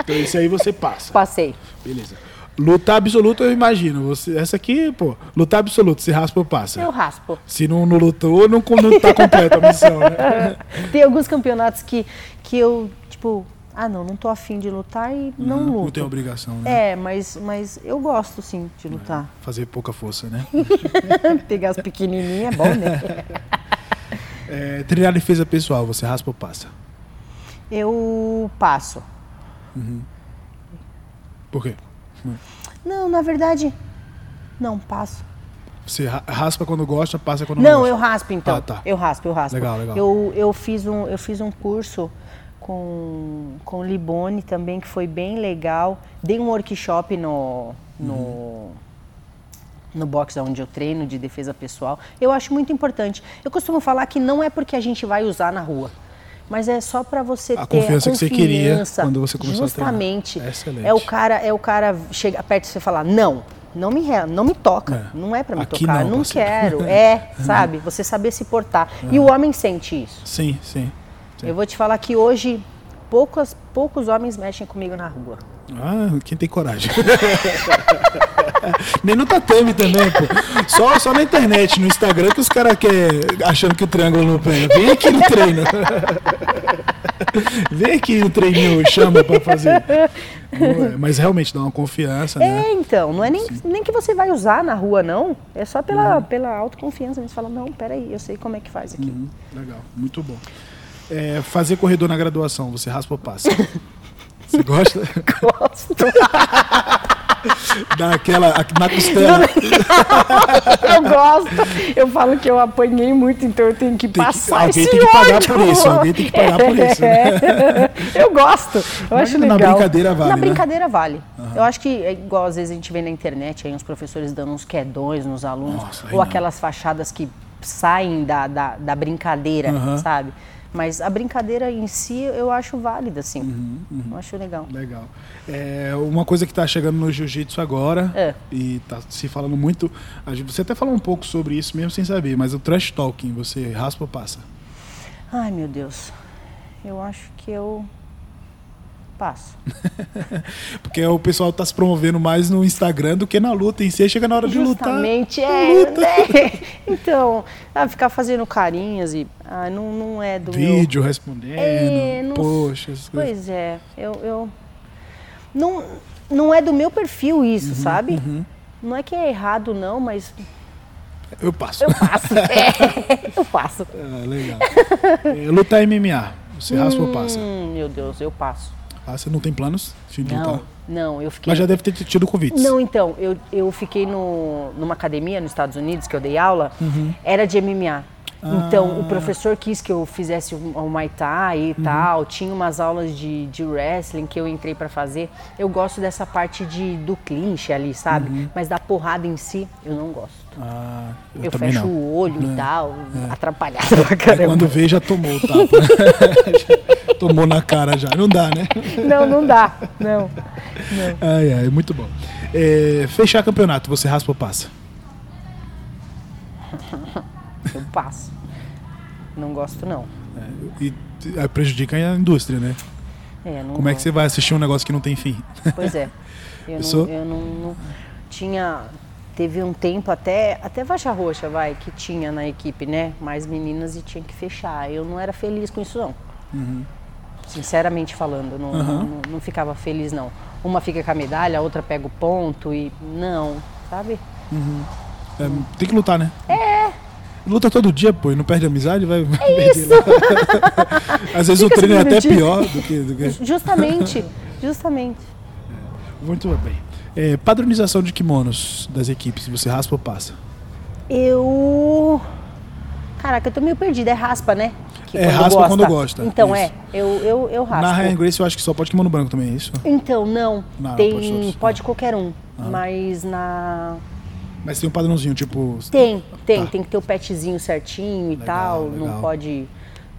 Então esse aí você passa. Passei. Beleza. Lutar absoluto, eu imagino. Você, essa aqui, pô, lutar absoluto, se raspa ou passa. Eu raspo. Se não, não lutou, não, não tá completa a missão, né? Tem alguns campeonatos que, que eu, tipo, ah, não, não tô afim de lutar e não luto. Não tem obrigação, né? É, mas, mas eu gosto sim de lutar. Fazer pouca força, né? Pegar as pequenininhas é bom, né? É, treinar defesa pessoal, você raspa ou passa? Eu passo. Por quê? Não, na verdade, não, passo. Você ra- raspa quando gosta, passa quando não, Não, gosta. eu raspo então. Ah, tá. Eu raspo, eu raspo. Legal, legal. Eu, eu, fiz, um, eu fiz um curso com, com o Libone também, que foi bem legal. Dei um workshop no, no, Uhum. no box onde eu treino de defesa pessoal. Eu acho muito importante. Eu costumo falar que não é porque a gente vai usar na rua. Mas é só para você A ter confiança a que você queria confiança. quando você começou a treinar. Justamente. Excelente. É o cara, é o cara chega perto de você falar: "Não, não me, não me toca. É. Não é para me Aqui tocar, não, não, parceiro." quero". É, sabe? Você saber se portar. E o homem sente isso. Sim, sim. Sim. Eu vou te falar que hoje poucos, poucos homens mexem comigo na rua. Ah, quem tem coragem. Nem no tatame também, pô. Só, só na internet, no Instagram, que os caras querem achando que o triângulo não pega. Vem aqui no treino. Vem aqui no treininho, chama pra fazer. É, Mas realmente dá uma confiança, né? É, então, não é nem, nem que você vai usar na rua, não. É só pela, pela autoconfiança. Você fala, não, peraí, eu sei como é que faz aqui. Uhum, legal, muito bom. É, fazer corredor na graduação, você raspa ou passa? Você gosta? Gosto. Dá aquela na costela. eu gosto. Eu falo que eu apanhei muito, então eu tenho que tem passar que, alguém tem que pagar por isso. Alguém tem que pagar por isso. Né? eu gosto. Eu Mas acho legal. Na brincadeira vale. Na né? brincadeira vale. Uhum. Eu acho que é igual às vezes a gente vê na internet aí uns professores dando uns quedões nos alunos Nossa, ou aquelas fachadas que saem da, da, da brincadeira, uhum. sabe? Mas a brincadeira em si eu acho válida, sim. Uhum, uhum. Eu acho legal. Legal. É, uma coisa que está chegando no jiu-jitsu agora é. e está se falando muito. Você até falou um pouco sobre isso mesmo sem saber, mas o trash talking, você raspa ou passa? Ai meu Deus. Eu acho que eu Passo. Porque o pessoal está se promovendo mais no Instagram do que na luta em si. Chega na hora Justamente, de lutar. É, luta. é. Então, ah, ficar fazendo carinhas e ah, não, não é do Vídeo meu... respondendo. É, não... Poxa, Pois é, eu, eu. Não, não é do meu perfil isso, uhum, sabe? Uhum. Não é que é errado, não, mas eu passo. Eu passo. É, eu passo. Ah, legal. É, lutar MMA. Você raspa ou passa? Hum, meu Deus, eu passo. Ah, você não tem planos de não, lutar? Não, eu fiquei. Mas já deve ter tido convites. Não, então, eu, eu fiquei no, numa academia nos Estados Unidos, que eu dei aula, uhum. era de MMA. Então, ah. o professor quis que eu fizesse o, o Muay Thai e uhum. tal. Tinha umas aulas de, de wrestling que eu entrei para fazer. Eu gosto dessa parte de, do clinch ali, sabe? Uhum. Mas da porrada em si, eu não gosto. Ah, eu, eu fecho não. o olho é. e tal, é. atrapalhado pra caramba. quando vê, já tomou o tapa. tomou na cara já. Não dá, né? Não, não dá. Não. não. Ai, ai, muito bom. É, fechar campeonato, você raspa ou passa? Eu passo. Não gosto, não. É, e prejudica a indústria, né? É, Como gosto. é que você vai assistir um negócio que não tem fim? Pois é. Eu, não, eu não, não, tinha. Teve um tempo até, até faixa roxa, vai, que tinha na equipe, né? Mais meninas e tinha que fechar. Eu não era feliz com isso, não. Uhum. Sinceramente falando, não, uhum. não, não, ficava feliz, não. Uma fica com a medalha, a outra pega o ponto e. Não, sabe? Uhum. É, tem que lutar, né? É, Luta todo dia, pô, e não perde amizade, vai. É isso. Às vezes Fica o treino é até pior do que, do que. Justamente, justamente. É, muito bem. É, padronização de kimonos das equipes, você raspa ou passa? Eu. Caraca, eu tô meio perdida. É raspa, né? Que é raspa gosta. quando gosta. Então isso. é, eu, eu, eu raspo. Na Ryan Grace eu acho que só pode kimono branco também, é isso? Então, não. não tem. Pode, pode, qualquer um. Ah. Mas na mas tem um padrãozinho, tipo. Tem, tem, tá. tem que ter o petzinho certinho e legal, tal. Legal. Não pode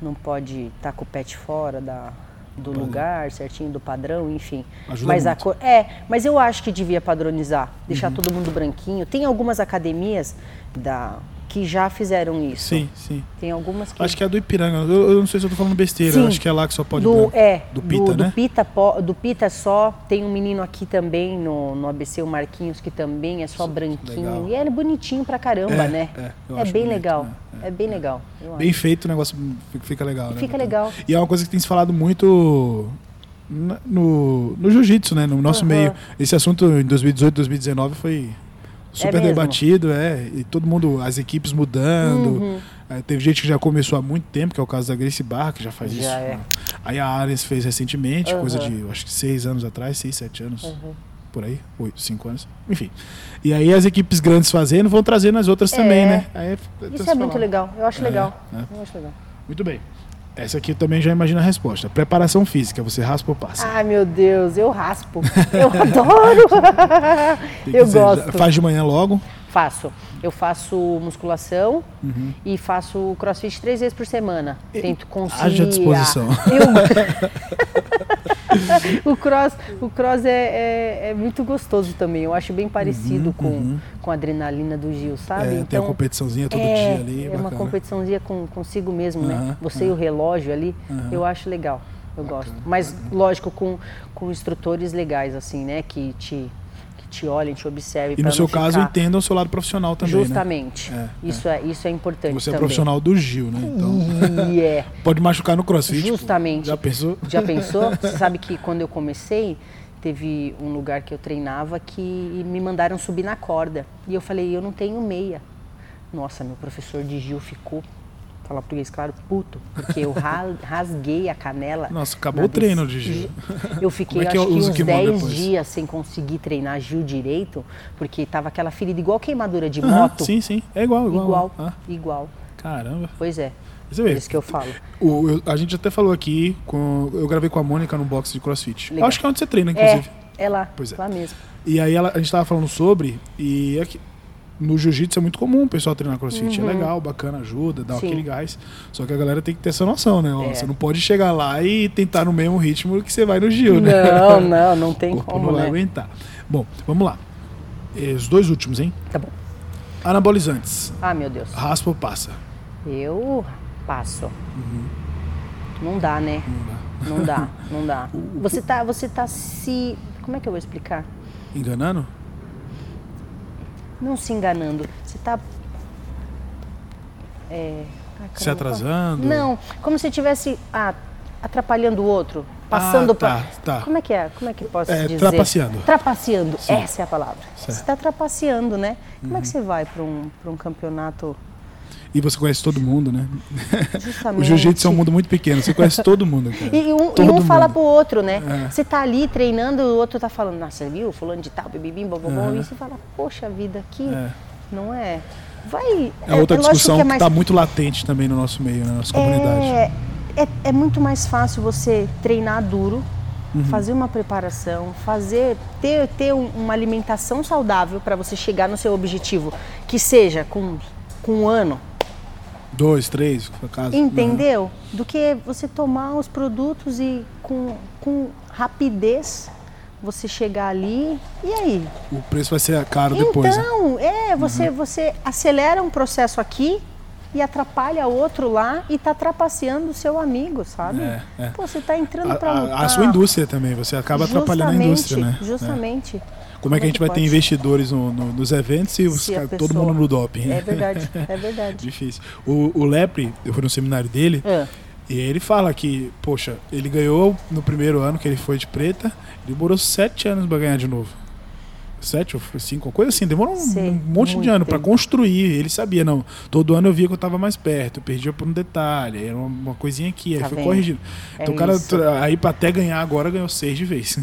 não pode estar tá com o pet fora da, do lugar, certinho do padrão, enfim. Ajuda mas muito. a cor, é, mas eu acho que devia padronizar, deixar uhum. todo mundo branquinho. Tem algumas academias da que já fizeram isso. Sim, sim. Tem algumas que. Acho que é do Ipiranga. Eu, eu não sei se eu tô falando besteira. Sim. Acho que é lá que só pode. Do, é. Do Pita, do, né? Do Pita, do Pita só. Tem um menino aqui também no, no ABC, o Marquinhos, que também é só Isso, branquinho. Legal. E ele é bonitinho pra caramba, é, né? É, é bem bonito, legal. Né? É. é. bem legal. Bem acho. feito, o negócio fica legal. Né? Fica legal. E é uma coisa que tem se falado muito no, no jiu-jitsu, né? No nosso uhum. meio. Esse assunto em 2018, 2019 foi super é debatido, é. E todo mundo, as equipes mudando. Uhum. É, teve gente que já começou há muito tempo, que é o caso da Grace Barra, que já faz já isso. É. Né? Aí a Ares fez recentemente, uhum. coisa de acho que seis anos atrás, seis, sete anos. Uhum. Por aí, oito, cinco anos, enfim. E aí as equipes grandes fazendo vão trazendo as outras também, né? Aí, é, isso é muito legal, eu acho legal. Né? Eu acho legal. Muito bem. Essa aqui eu também já imagino a resposta. Preparação física, você raspa ou passa? Ai, meu Deus, eu raspo. Eu adoro. eu gosto. Faz de manhã logo? Faço. Eu faço musculação uhum. e faço crossfit três vezes por semana. E, Tento conseguir. Haja disposição. Eu... o cross, o cross é, é, é, muito gostoso também. Eu acho bem parecido uhum, com, uhum. com a adrenalina do Gil, sabe? É, então, tem a competiçãozinha todo é, dia ali. É uma competiçãozinha com, consigo mesmo, né? Você e o relógio ali, eu acho legal. Eu bacana, gosto. Mas, bacana. lógico, com, com instrutores legais, assim, né? Que te te olhem, te observem. E no seu caso, ficar... entendam o seu lado profissional também. Né? Justamente. Né? É, isso, é. é. isso é importante. Você é também. profissional do Gil, né? Então. é. Pode machucar no crossfit. Justamente. Já pensou? Já pensou? Você sabe que quando eu comecei, teve um lugar que eu treinava que me mandaram subir na corda. E eu falei, eu não tenho meia. Nossa, meu professor de Gil ficou falar português claro, puto, porque eu rasguei a canela. Nossa, acabou o treino de Gil. Eu fiquei, é acho que, uns 10 dias sem conseguir treinar Gil direito, porque tava aquela ferida igual queimadura de moto. Sim, sim, é igual, igual. Igual, ah. igual. Caramba. Pois é. Você vê, isso que eu falo. O, eu, a gente até falou aqui, com, eu gravei com a Mônica no box de crossfit. Acho que é onde você treina, inclusive. É, é lá. Pois é. Lá mesmo. E aí ela, a gente tava falando sobre, e aqui, no jiu-jitsu é muito comum o pessoal treinar crossfit. É uhum. É legal, bacana, ajuda, dá Sim. aquele gás. Só que a galera tem que ter essa noção, né? É. Você não pode chegar lá e tentar no mesmo ritmo que você vai no Gil, né? Não, não, não tem como, não vai né? aguentar. Bom, vamos lá. Os dois últimos, hein? Tá bom. Anabolizantes. Ah, meu Deus. Raspa ou passa? Eu passo. Uhum. Não dá, né? Não dá. Não dá, não dá. Você tá, você tá se... Como é que eu vou explicar? Enganando? Não se enganando. Você está. É, se atrasando? Não, como se estivesse ah, atrapalhando o outro, passando ah, tá, tá. Como é que é? Como é que posso é, dizer? Trapaceando. Trapaceando, Sim. essa é a palavra. Certo. Você está trapaceando, né? Como uhum. é que uhum. você vai para um, um campeonato e você conhece todo mundo, né? Justamente. o jiu-jitsu é um mundo muito pequeno, você conhece todo mundo. Cara. E, um, e um fala pro outro, né? É. Você tá ali treinando, o outro tá falando, nossa, viu? Fulano de tal, bibibim, bobobom. E você fala, poxa vida, aqui é. não é. Vai. É, outra é, discussão que, é mais... que tá muito latente também no nosso meio, na nossa comunidade. É, é, é muito mais fácil você treinar duro, Uhum. fazer uma preparação, fazer ter, ter uma alimentação saudável para você chegar no seu objetivo, que seja com, com um ano, Dois, três, caso. Entendeu? Uhum. Do que você tomar os produtos e com, com rapidez você chegar ali e aí? O preço vai ser caro depois. Né? Então, né? é, você, uhum. você acelera um processo aqui e atrapalha outro lá e está trapaceando o seu amigo, sabe? É, é. Pô, você está entrando para a, a, sua indústria também, você acaba justamente, atrapalhando a indústria, né? Justamente. É. Como é que a gente vai ter investidores no, no, nos eventos e os, pessoa... todo mundo no doping? É verdade, é verdade. Difícil. O, o Lepre, eu fui no seminário dele, é. e ele fala que, poxa, ele ganhou no primeiro ano que ele foi de preta, ele demorou sete anos para ganhar de novo sete ou cinco, coisa assim. Demorou um, um monte de ano para construir. Ele sabia, não. Todo ano eu via que eu estava mais perto, eu perdia por um detalhe, era uma, coisinha aqui, tá aí foi corrigindo. É então o cara, aí para até ganhar agora, ganhou seis de vez.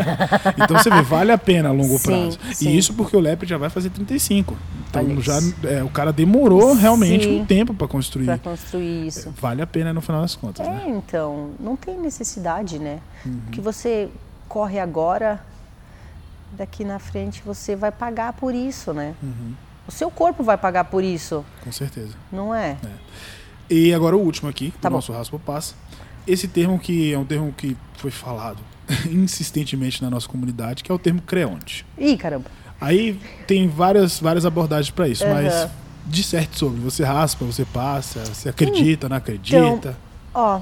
então você vê, vale a pena a longo sim, prazo. Sim. E isso porque o Lepre já vai fazer 35. Então já é, o cara demorou realmente sim. um tempo para construir. Para construir isso. É, vale a pena no final das contas. É, né? então, não tem necessidade, né? Uhum. Que você corre agora daqui na frente você vai pagar por isso, né? Uhum. O seu corpo vai pagar por isso. Com certeza. Não é? é. E agora o último aqui, tá do bom. nosso Raspa Passa. Esse termo que é um termo que foi falado insistentemente na nossa comunidade, que é o termo creonte. Ih, caramba. Aí tem várias, várias abordagens para isso, uhum. mas disserte sobre. Você raspa, você passa, você acredita, não acredita. Então, ó,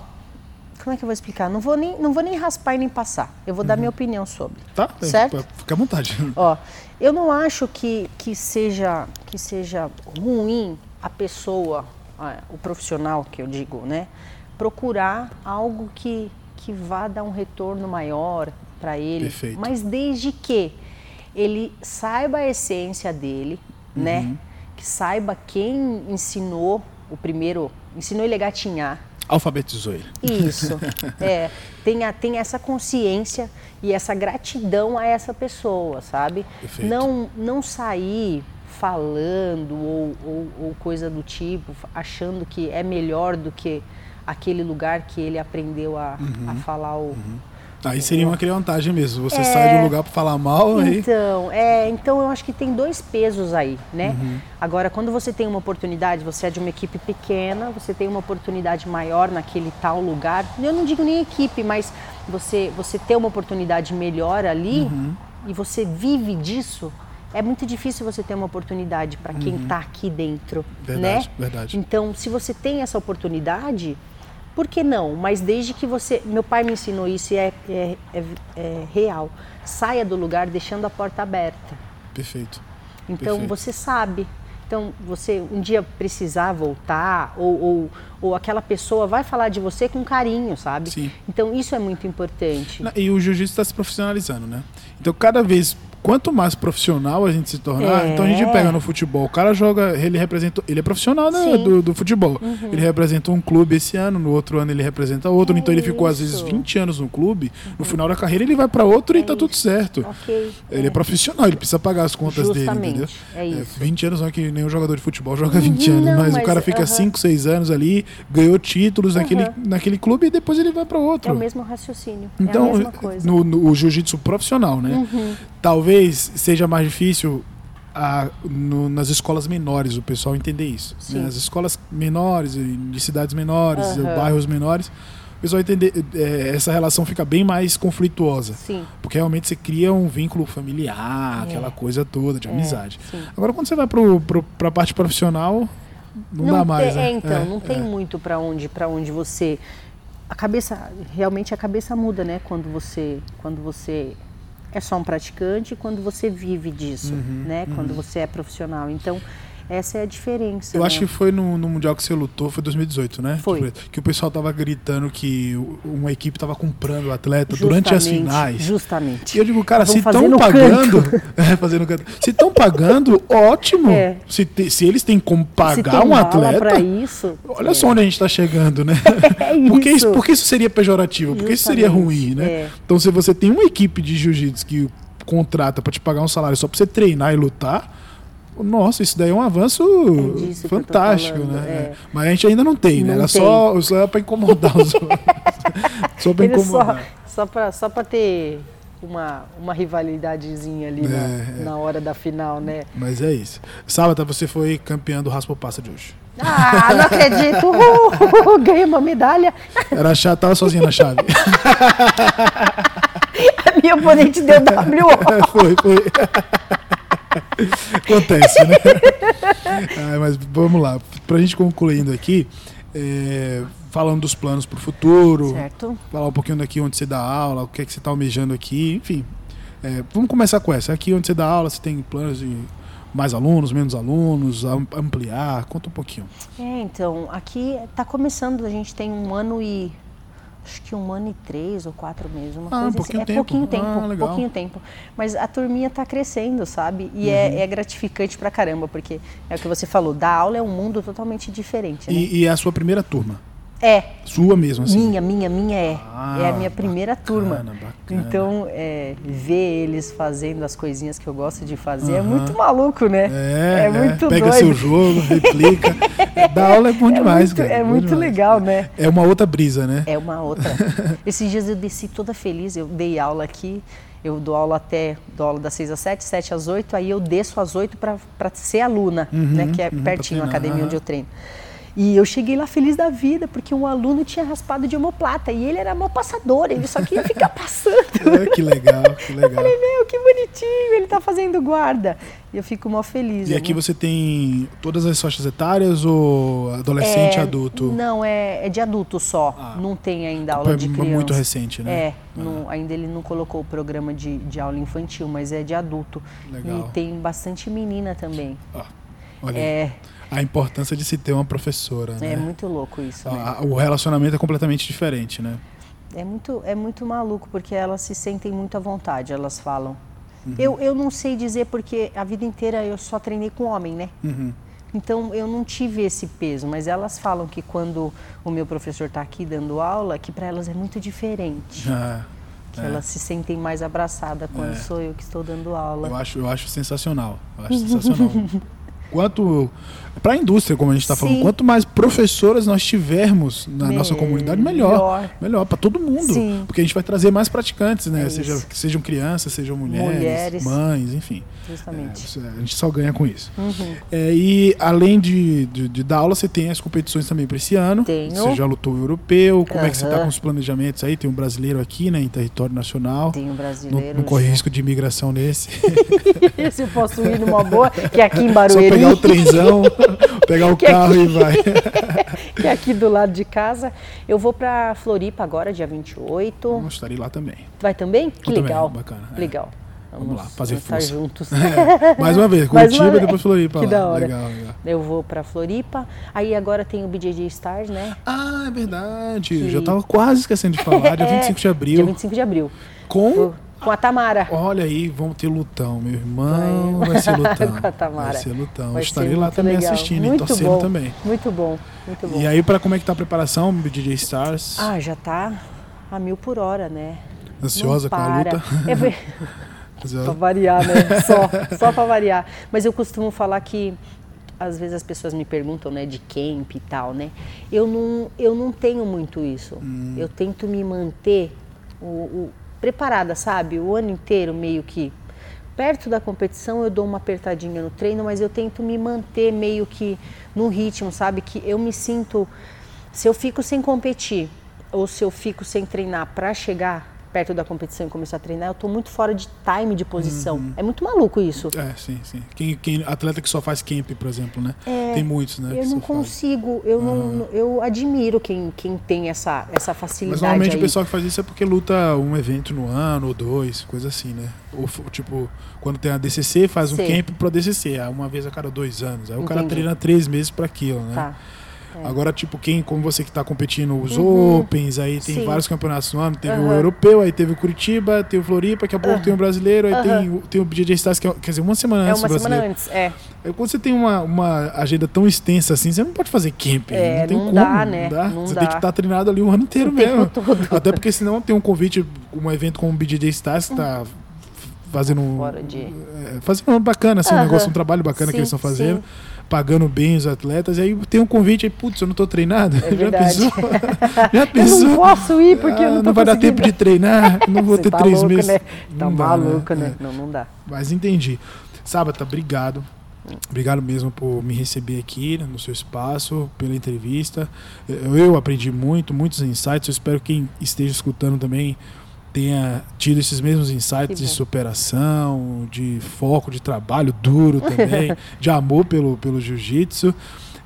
como é que eu vou explicar? Não vou nem, não vou nem raspar e nem passar. Eu vou uhum. dar minha opinião sobre. Tá, certo? Fica à vontade. Ó, eu não acho que, que, seja, que seja ruim a pessoa, o profissional que eu digo, né? Procurar algo que, que vá dar um retorno maior para ele. Perfeito. Mas desde que ele saiba a essência dele, né? uhum. né? Que saiba quem ensinou o primeiro, ensinou ele a gatinhar Alfabetizou ele. Isso. é, tem, essa consciência e essa gratidão a essa pessoa, sabe? Perfeito. Não, não sair falando ou, ou, ou, coisa do tipo, achando que é melhor do que aquele lugar que ele aprendeu a, uhum. a falar o. Uhum Aí seria uma vantagem mesmo. Você é, sai de um lugar para falar mal. Então, aí... é, então eu acho que tem dois pesos aí, né? Uhum. Agora, quando você tem uma oportunidade, você é de uma equipe pequena, você tem uma oportunidade maior naquele tal lugar. Eu não digo nem equipe, mas você você ter uma oportunidade melhor ali uhum. e você vive disso. É muito difícil você ter uma oportunidade para quem está uhum. aqui dentro, verdade, né? Verdade. Então, se você tem essa oportunidade, por que não? Mas desde que você. Meu pai me ensinou isso e é, é, é, é real. Saia do lugar deixando a porta aberta. Perfeito. Então Perfeito. você sabe. Então você um dia precisar voltar ou, ou, ou aquela pessoa vai falar de você com carinho, sabe? Sim. Então isso é muito importante. E o jiu-jitsu está se profissionalizando, né? Então cada vez quanto mais profissional a gente se tornar, é. então a gente pega no futebol, o cara joga, ele representa, ele é profissional né, do, do, futebol. Uhum. Ele representa um clube esse ano, no outro ano ele representa outro, é então ele ficou às vezes 20 anos no clube, uhum. no final da carreira ele vai para outro é e tá isso. tudo certo. Okay. Ele é. profissional, ele precisa pagar as contas Justamente. dele, entendeu? É, é isso. 20 anos não é que nenhum jogador de futebol joga 20 anos, não, mas, mas, o cara fica 5, 6 anos ali, ganhou títulos naquele, naquele clube e depois ele vai para outro. É o mesmo raciocínio. Então, no, no, o jiu-jitsu profissional, né? Uhum. Talvez seja mais difícil a, no, nas escolas menores o pessoal entender isso. Né? As escolas menores, de cidades menores, uhum. bairros menores, o pessoal entender é, essa relação fica bem mais conflituosa. Sim. Porque realmente você cria um vínculo familiar, é. aquela coisa toda de é, amizade. Sim. Agora quando você vai para a parte profissional, não, não dá mais. Tem, né? É, então, é, não tem é. muito para onde, para onde você a cabeça realmente a cabeça muda, né? Quando você quando você é só um praticante quando você vive disso, uhum, né? Uhum. Quando você é profissional. Então, essa é a diferença. Eu né? acho que foi no, no, Mundial que você lutou, foi 2018, né? Foi. Que o pessoal tava gritando que uma equipe tava comprando o atleta justamente, durante as finais. Justamente. E eu digo, cara, se estão pagando. é, fazendo canto. Se estão pagando, ótimo. É. Se, te, se eles têm como pagar um atleta. Isso, olha é. só onde a gente está chegando, né? É isso. Porque, isso, porque isso seria pejorativo? Porque isso seria ruim, né? É. Então, se você tem uma equipe de jiu-jitsu que contrata para te pagar um salário só para você treinar e lutar nossa, isso daí é um avanço é fantástico, né? É. Mas a gente ainda não tem, né? Era tem. só, só para incomodar os outros. só para incomodar. Só, só para só ter uma, uma rivalidadezinha ali é, na, é. na, hora da final, né? Mas é isso. Sábado você foi campeã do Raspa Passa de hoje. Ah, não acredito! Uh, ganhei uma medalha. Era a chave, tava sozinha na chave. a minha oponente deu WO. foi, foi. Acontece, né? ah, mas vamos lá. Pra gente concluindo aqui, é, falando dos planos para o futuro, certo. falar um pouquinho daqui onde você dá aula, o que é que você está almejando aqui, enfim. É, vamos começar com essa. Aqui onde você dá aula, você tem planos de mais alunos, menos alunos, ampliar? Conta um pouquinho. É, então, aqui está começando, a gente tem um ano e acho que um ano e três ou quatro meses, uma ah, coisa assim. É tempo. pouquinho tempo, ah, pouquinho tempo. Mas a turminha está crescendo, sabe? E é, uhum. é, é, gratificante pra caramba, porque é o que você falou, dar aula é um mundo totalmente diferente. Né? E, e é a sua primeira turma? É. Sua mesmo, assim? Minha, minha, minha é. Ah, é a minha primeira bacana, turma. Bacana. Então, é, ver eles fazendo as coisinhas que eu gosto de fazer uhum. é muito maluco, né? É, é muito Pega doido. seu jogo, replica. Dar aula é bom é demais, muito, cara. É muito demais. legal, né? É uma outra brisa, né? É uma outra. Esses dias eu desci toda feliz, eu dei aula aqui. Eu dou aula até, dou aula das 6 às 7, 7 às 8, aí eu desço às 8 para ser aluna, uhum, né? Que é uhum, pertinho a academia onde eu treino. E eu cheguei lá feliz da vida, porque um aluno tinha raspado de homoplata e ele era mal passador, ele só queria ficar passando. É, que legal, que legal. Eu falei, meu, que bonitinho, ele está fazendo guarda. E eu fico mal feliz. E aqui né? você tem todas as faixas etárias ou adolescente, é, adulto? Não, é, é de adulto só. Ah, não tem ainda aula é de criança. muito recente, né? É, ah. não, ainda ele não colocou o programa de, de aula infantil, mas é de adulto. Legal. E tem bastante menina também. Ah, olha é, aí a importância de se ter uma professora. É né? muito louco isso. Né? o relacionamento é completamente diferente, né? É muito, é muito maluco, porque elas se sentem muito à vontade, elas falam. Uhum. Eu, eu não sei dizer porque a vida inteira eu só treinei com homem, né? Uhum. Então eu não tive esse peso, mas elas falam que quando o meu professor está aqui dando aula, que para elas é muito diferente. Ah, que é. elas se sentem mais abraçadas quando é. sou eu que estou dando aula. Eu acho, eu acho sensacional. Eu acho sensacional. quanto para a indústria, como a gente está falando, quanto mais professoras nós tivermos na Me... nossa comunidade, melhor. Melhor, melhor para todo mundo. Sim. Porque a gente vai trazer mais praticantes, né? É Seja, sejam crianças, sejam mulheres, mulheres. mães, enfim. Justamente. É, a gente só ganha com isso. Uhum. É, e além de, de, de, dar aula, você tem as competições também para esse ano. Tenho. Você já lutou o europeu. Como uhum. é que você está com os planejamentos aí? Tem um brasileiro aqui, né, em território nacional. Tem um brasileiro. Não, não corre risco de imigração nesse. Esse eu posso ir numa boa, que é aqui em Barueri. Só pegar o trenzão, pegar o que carro aqui, e vai. que é aqui do lado de casa. Eu vou para Floripa agora, dia 28. Vamos estar lá também. Vai também? Que Eu legal. Também, bacana. É. Legal. Vamos, vamos lá, fazer estar força. juntos. É, mais uma vez, Curitiba e depois Floripa. Que lá. da hora. Legal, legal. Eu vou pra Floripa, aí agora tem o BJJ Stars, né? Ah, é verdade. Que... Já tava quase esquecendo de falar. Dia 25 de abril. Dia 25 de abril. Com? Com a Tamara. Olha aí, vamos ter lutão, meu irmão. Vai, vai ser lutão. Com a Tamara. Vai ser lutão. Vai Estarei lá também legal. assistindo muito e torcendo bom. também. Muito bom, muito bom. E aí, para como é que tá a preparação do DJ Stars? Ah, já tá a mil por hora, né? Ansiosa com a luta? É, pra variar, né? Só, só pra variar. Mas eu costumo falar que às vezes as pessoas me perguntam, né, de camp e tal, né? Eu não, eu não tenho muito isso. Hum. Eu tento me manter o, o, preparada, sabe? O ano inteiro meio que perto da competição eu dou uma apertadinha no treino, mas eu tento me manter meio que no ritmo, sabe? Que eu me sinto se eu fico sem competir ou se eu fico sem treinar para chegar perto da competição e começar a treinar, eu tô muito fora de time de posição. Uhum. É muito maluco isso. É, sim, sim. Quem, quem, atleta que só faz camp, por exemplo, né? É, tem muitos, né? Eu não consigo, eu uhum. não, eu admiro quem, quem tem essa, essa facilidade. Mas normalmente aí. o pessoal que faz isso é porque luta um evento no ano ou dois, coisa assim, né? Ou tipo, quando tem a DCC, faz um Sim. camp pro DCC, uma vez a cada dois anos. Aí Entendi. o cara treina três meses para aquilo, né? Tá. É. Agora, tipo, quem, como você que está competindo os uhum. Opens, aí tem Sim. vários campeonatos no ano, teve uhum. o europeu, aí teve o Curitiba, tem o Floripa, daqui a pouco uhum. tem o brasileiro, aí tem, tem o BJJ Stars, que é, quer dizer, uma semana é antes uma do brasileiro. semana antes, é. Aí, quando você tem uma, uma agenda tão extensa assim, você não pode fazer camping. É, não tem não como. Dá, né? Não dá. Não você dá. tem que estar tá treinado ali o ano inteiro o mesmo. Até porque senão tem um convite, um evento como o BJJ Stars, que tá fazendo um. De... É, fazendo um bacana, assim, um negócio, um trabalho bacana sim, que eles estão fazendo. Sim pagando bem os atletas, e aí tem um convite aí, putz, eu não tô treinado. É já pensou? já pensou? Eu não posso ir porque ah, eu não Não vai dar tempo de treinar, não vou ter tá três louco, meses. Né? Tá não maluco, dá, né? né? Não, não dá. Mas entendi. Sábata, obrigado. Obrigado mesmo por me receber aqui no seu espaço, pela entrevista. Eu aprendi muito, muitos insights. Eu espero que quem esteja escutando também tenha tido esses mesmos insights de superação, de foco, de trabalho duro também, de amor pelo, pelo jiu-jitsu.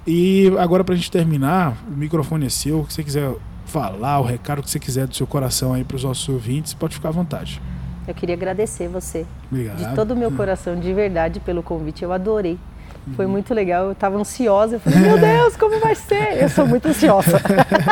E agora, para a gente terminar, o microfone é seu. O que você quiser falar, o recado que você quiser do seu coração aí para os nossos ouvintes, pode ficar à vontade. Eu queria agradecer você. Obrigado. De todo o meu coração, de verdade, pelo convite. Eu adorei. Foi muito legal, eu estava ansiosa, eu falei, meu Deus, como vai ser? Eu sou muito ansiosa.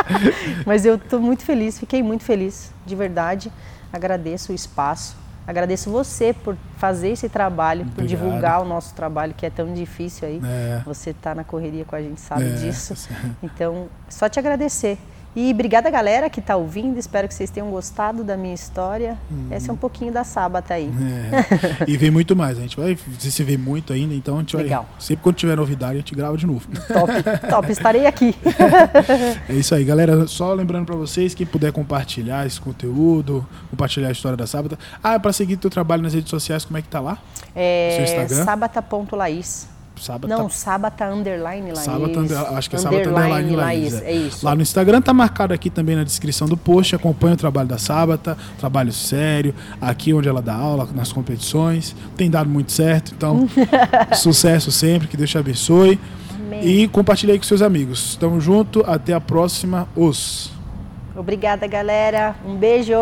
Mas eu estou muito feliz, fiquei muito feliz, de verdade. Agradeço o espaço, agradeço você por fazer esse trabalho, Obrigado. por divulgar o nosso trabalho, que é tão difícil aí. É. Você está na correria com a gente, sabe É, disso. Então, só te agradecer. E obrigada, galera, que está ouvindo. Espero que vocês tenham gostado da minha história. Hum. Essa é um pouquinho da Sábata aí. É. E vem muito mais. A gente vai se vê muito ainda, então a gente Legal. vai. Sempre quando tiver novidade, a gente grava de novo. Top, top. Estarei aqui. É isso aí, galera. Só lembrando para vocês, quem puder compartilhar esse conteúdo, compartilhar a história da Sábata. Ah, para seguir teu trabalho nas redes sociais, como é que tá lá? É? Sábata.laís. Sábata. Não, Sábata Underline Laís. Sábata, under- acho que é Sábata Underline Laís. É isso. Lá no Instagram tá marcado aqui também na descrição do post. Acompanha o trabalho da Sábata, trabalho sério, aqui onde ela dá aula, nas competições. Tem dado muito certo, então sucesso sempre, que Deus te abençoe. Amém. E compartilha aí com seus amigos. Tamo junto, até a próxima. Os. Obrigada, galera. Um beijo.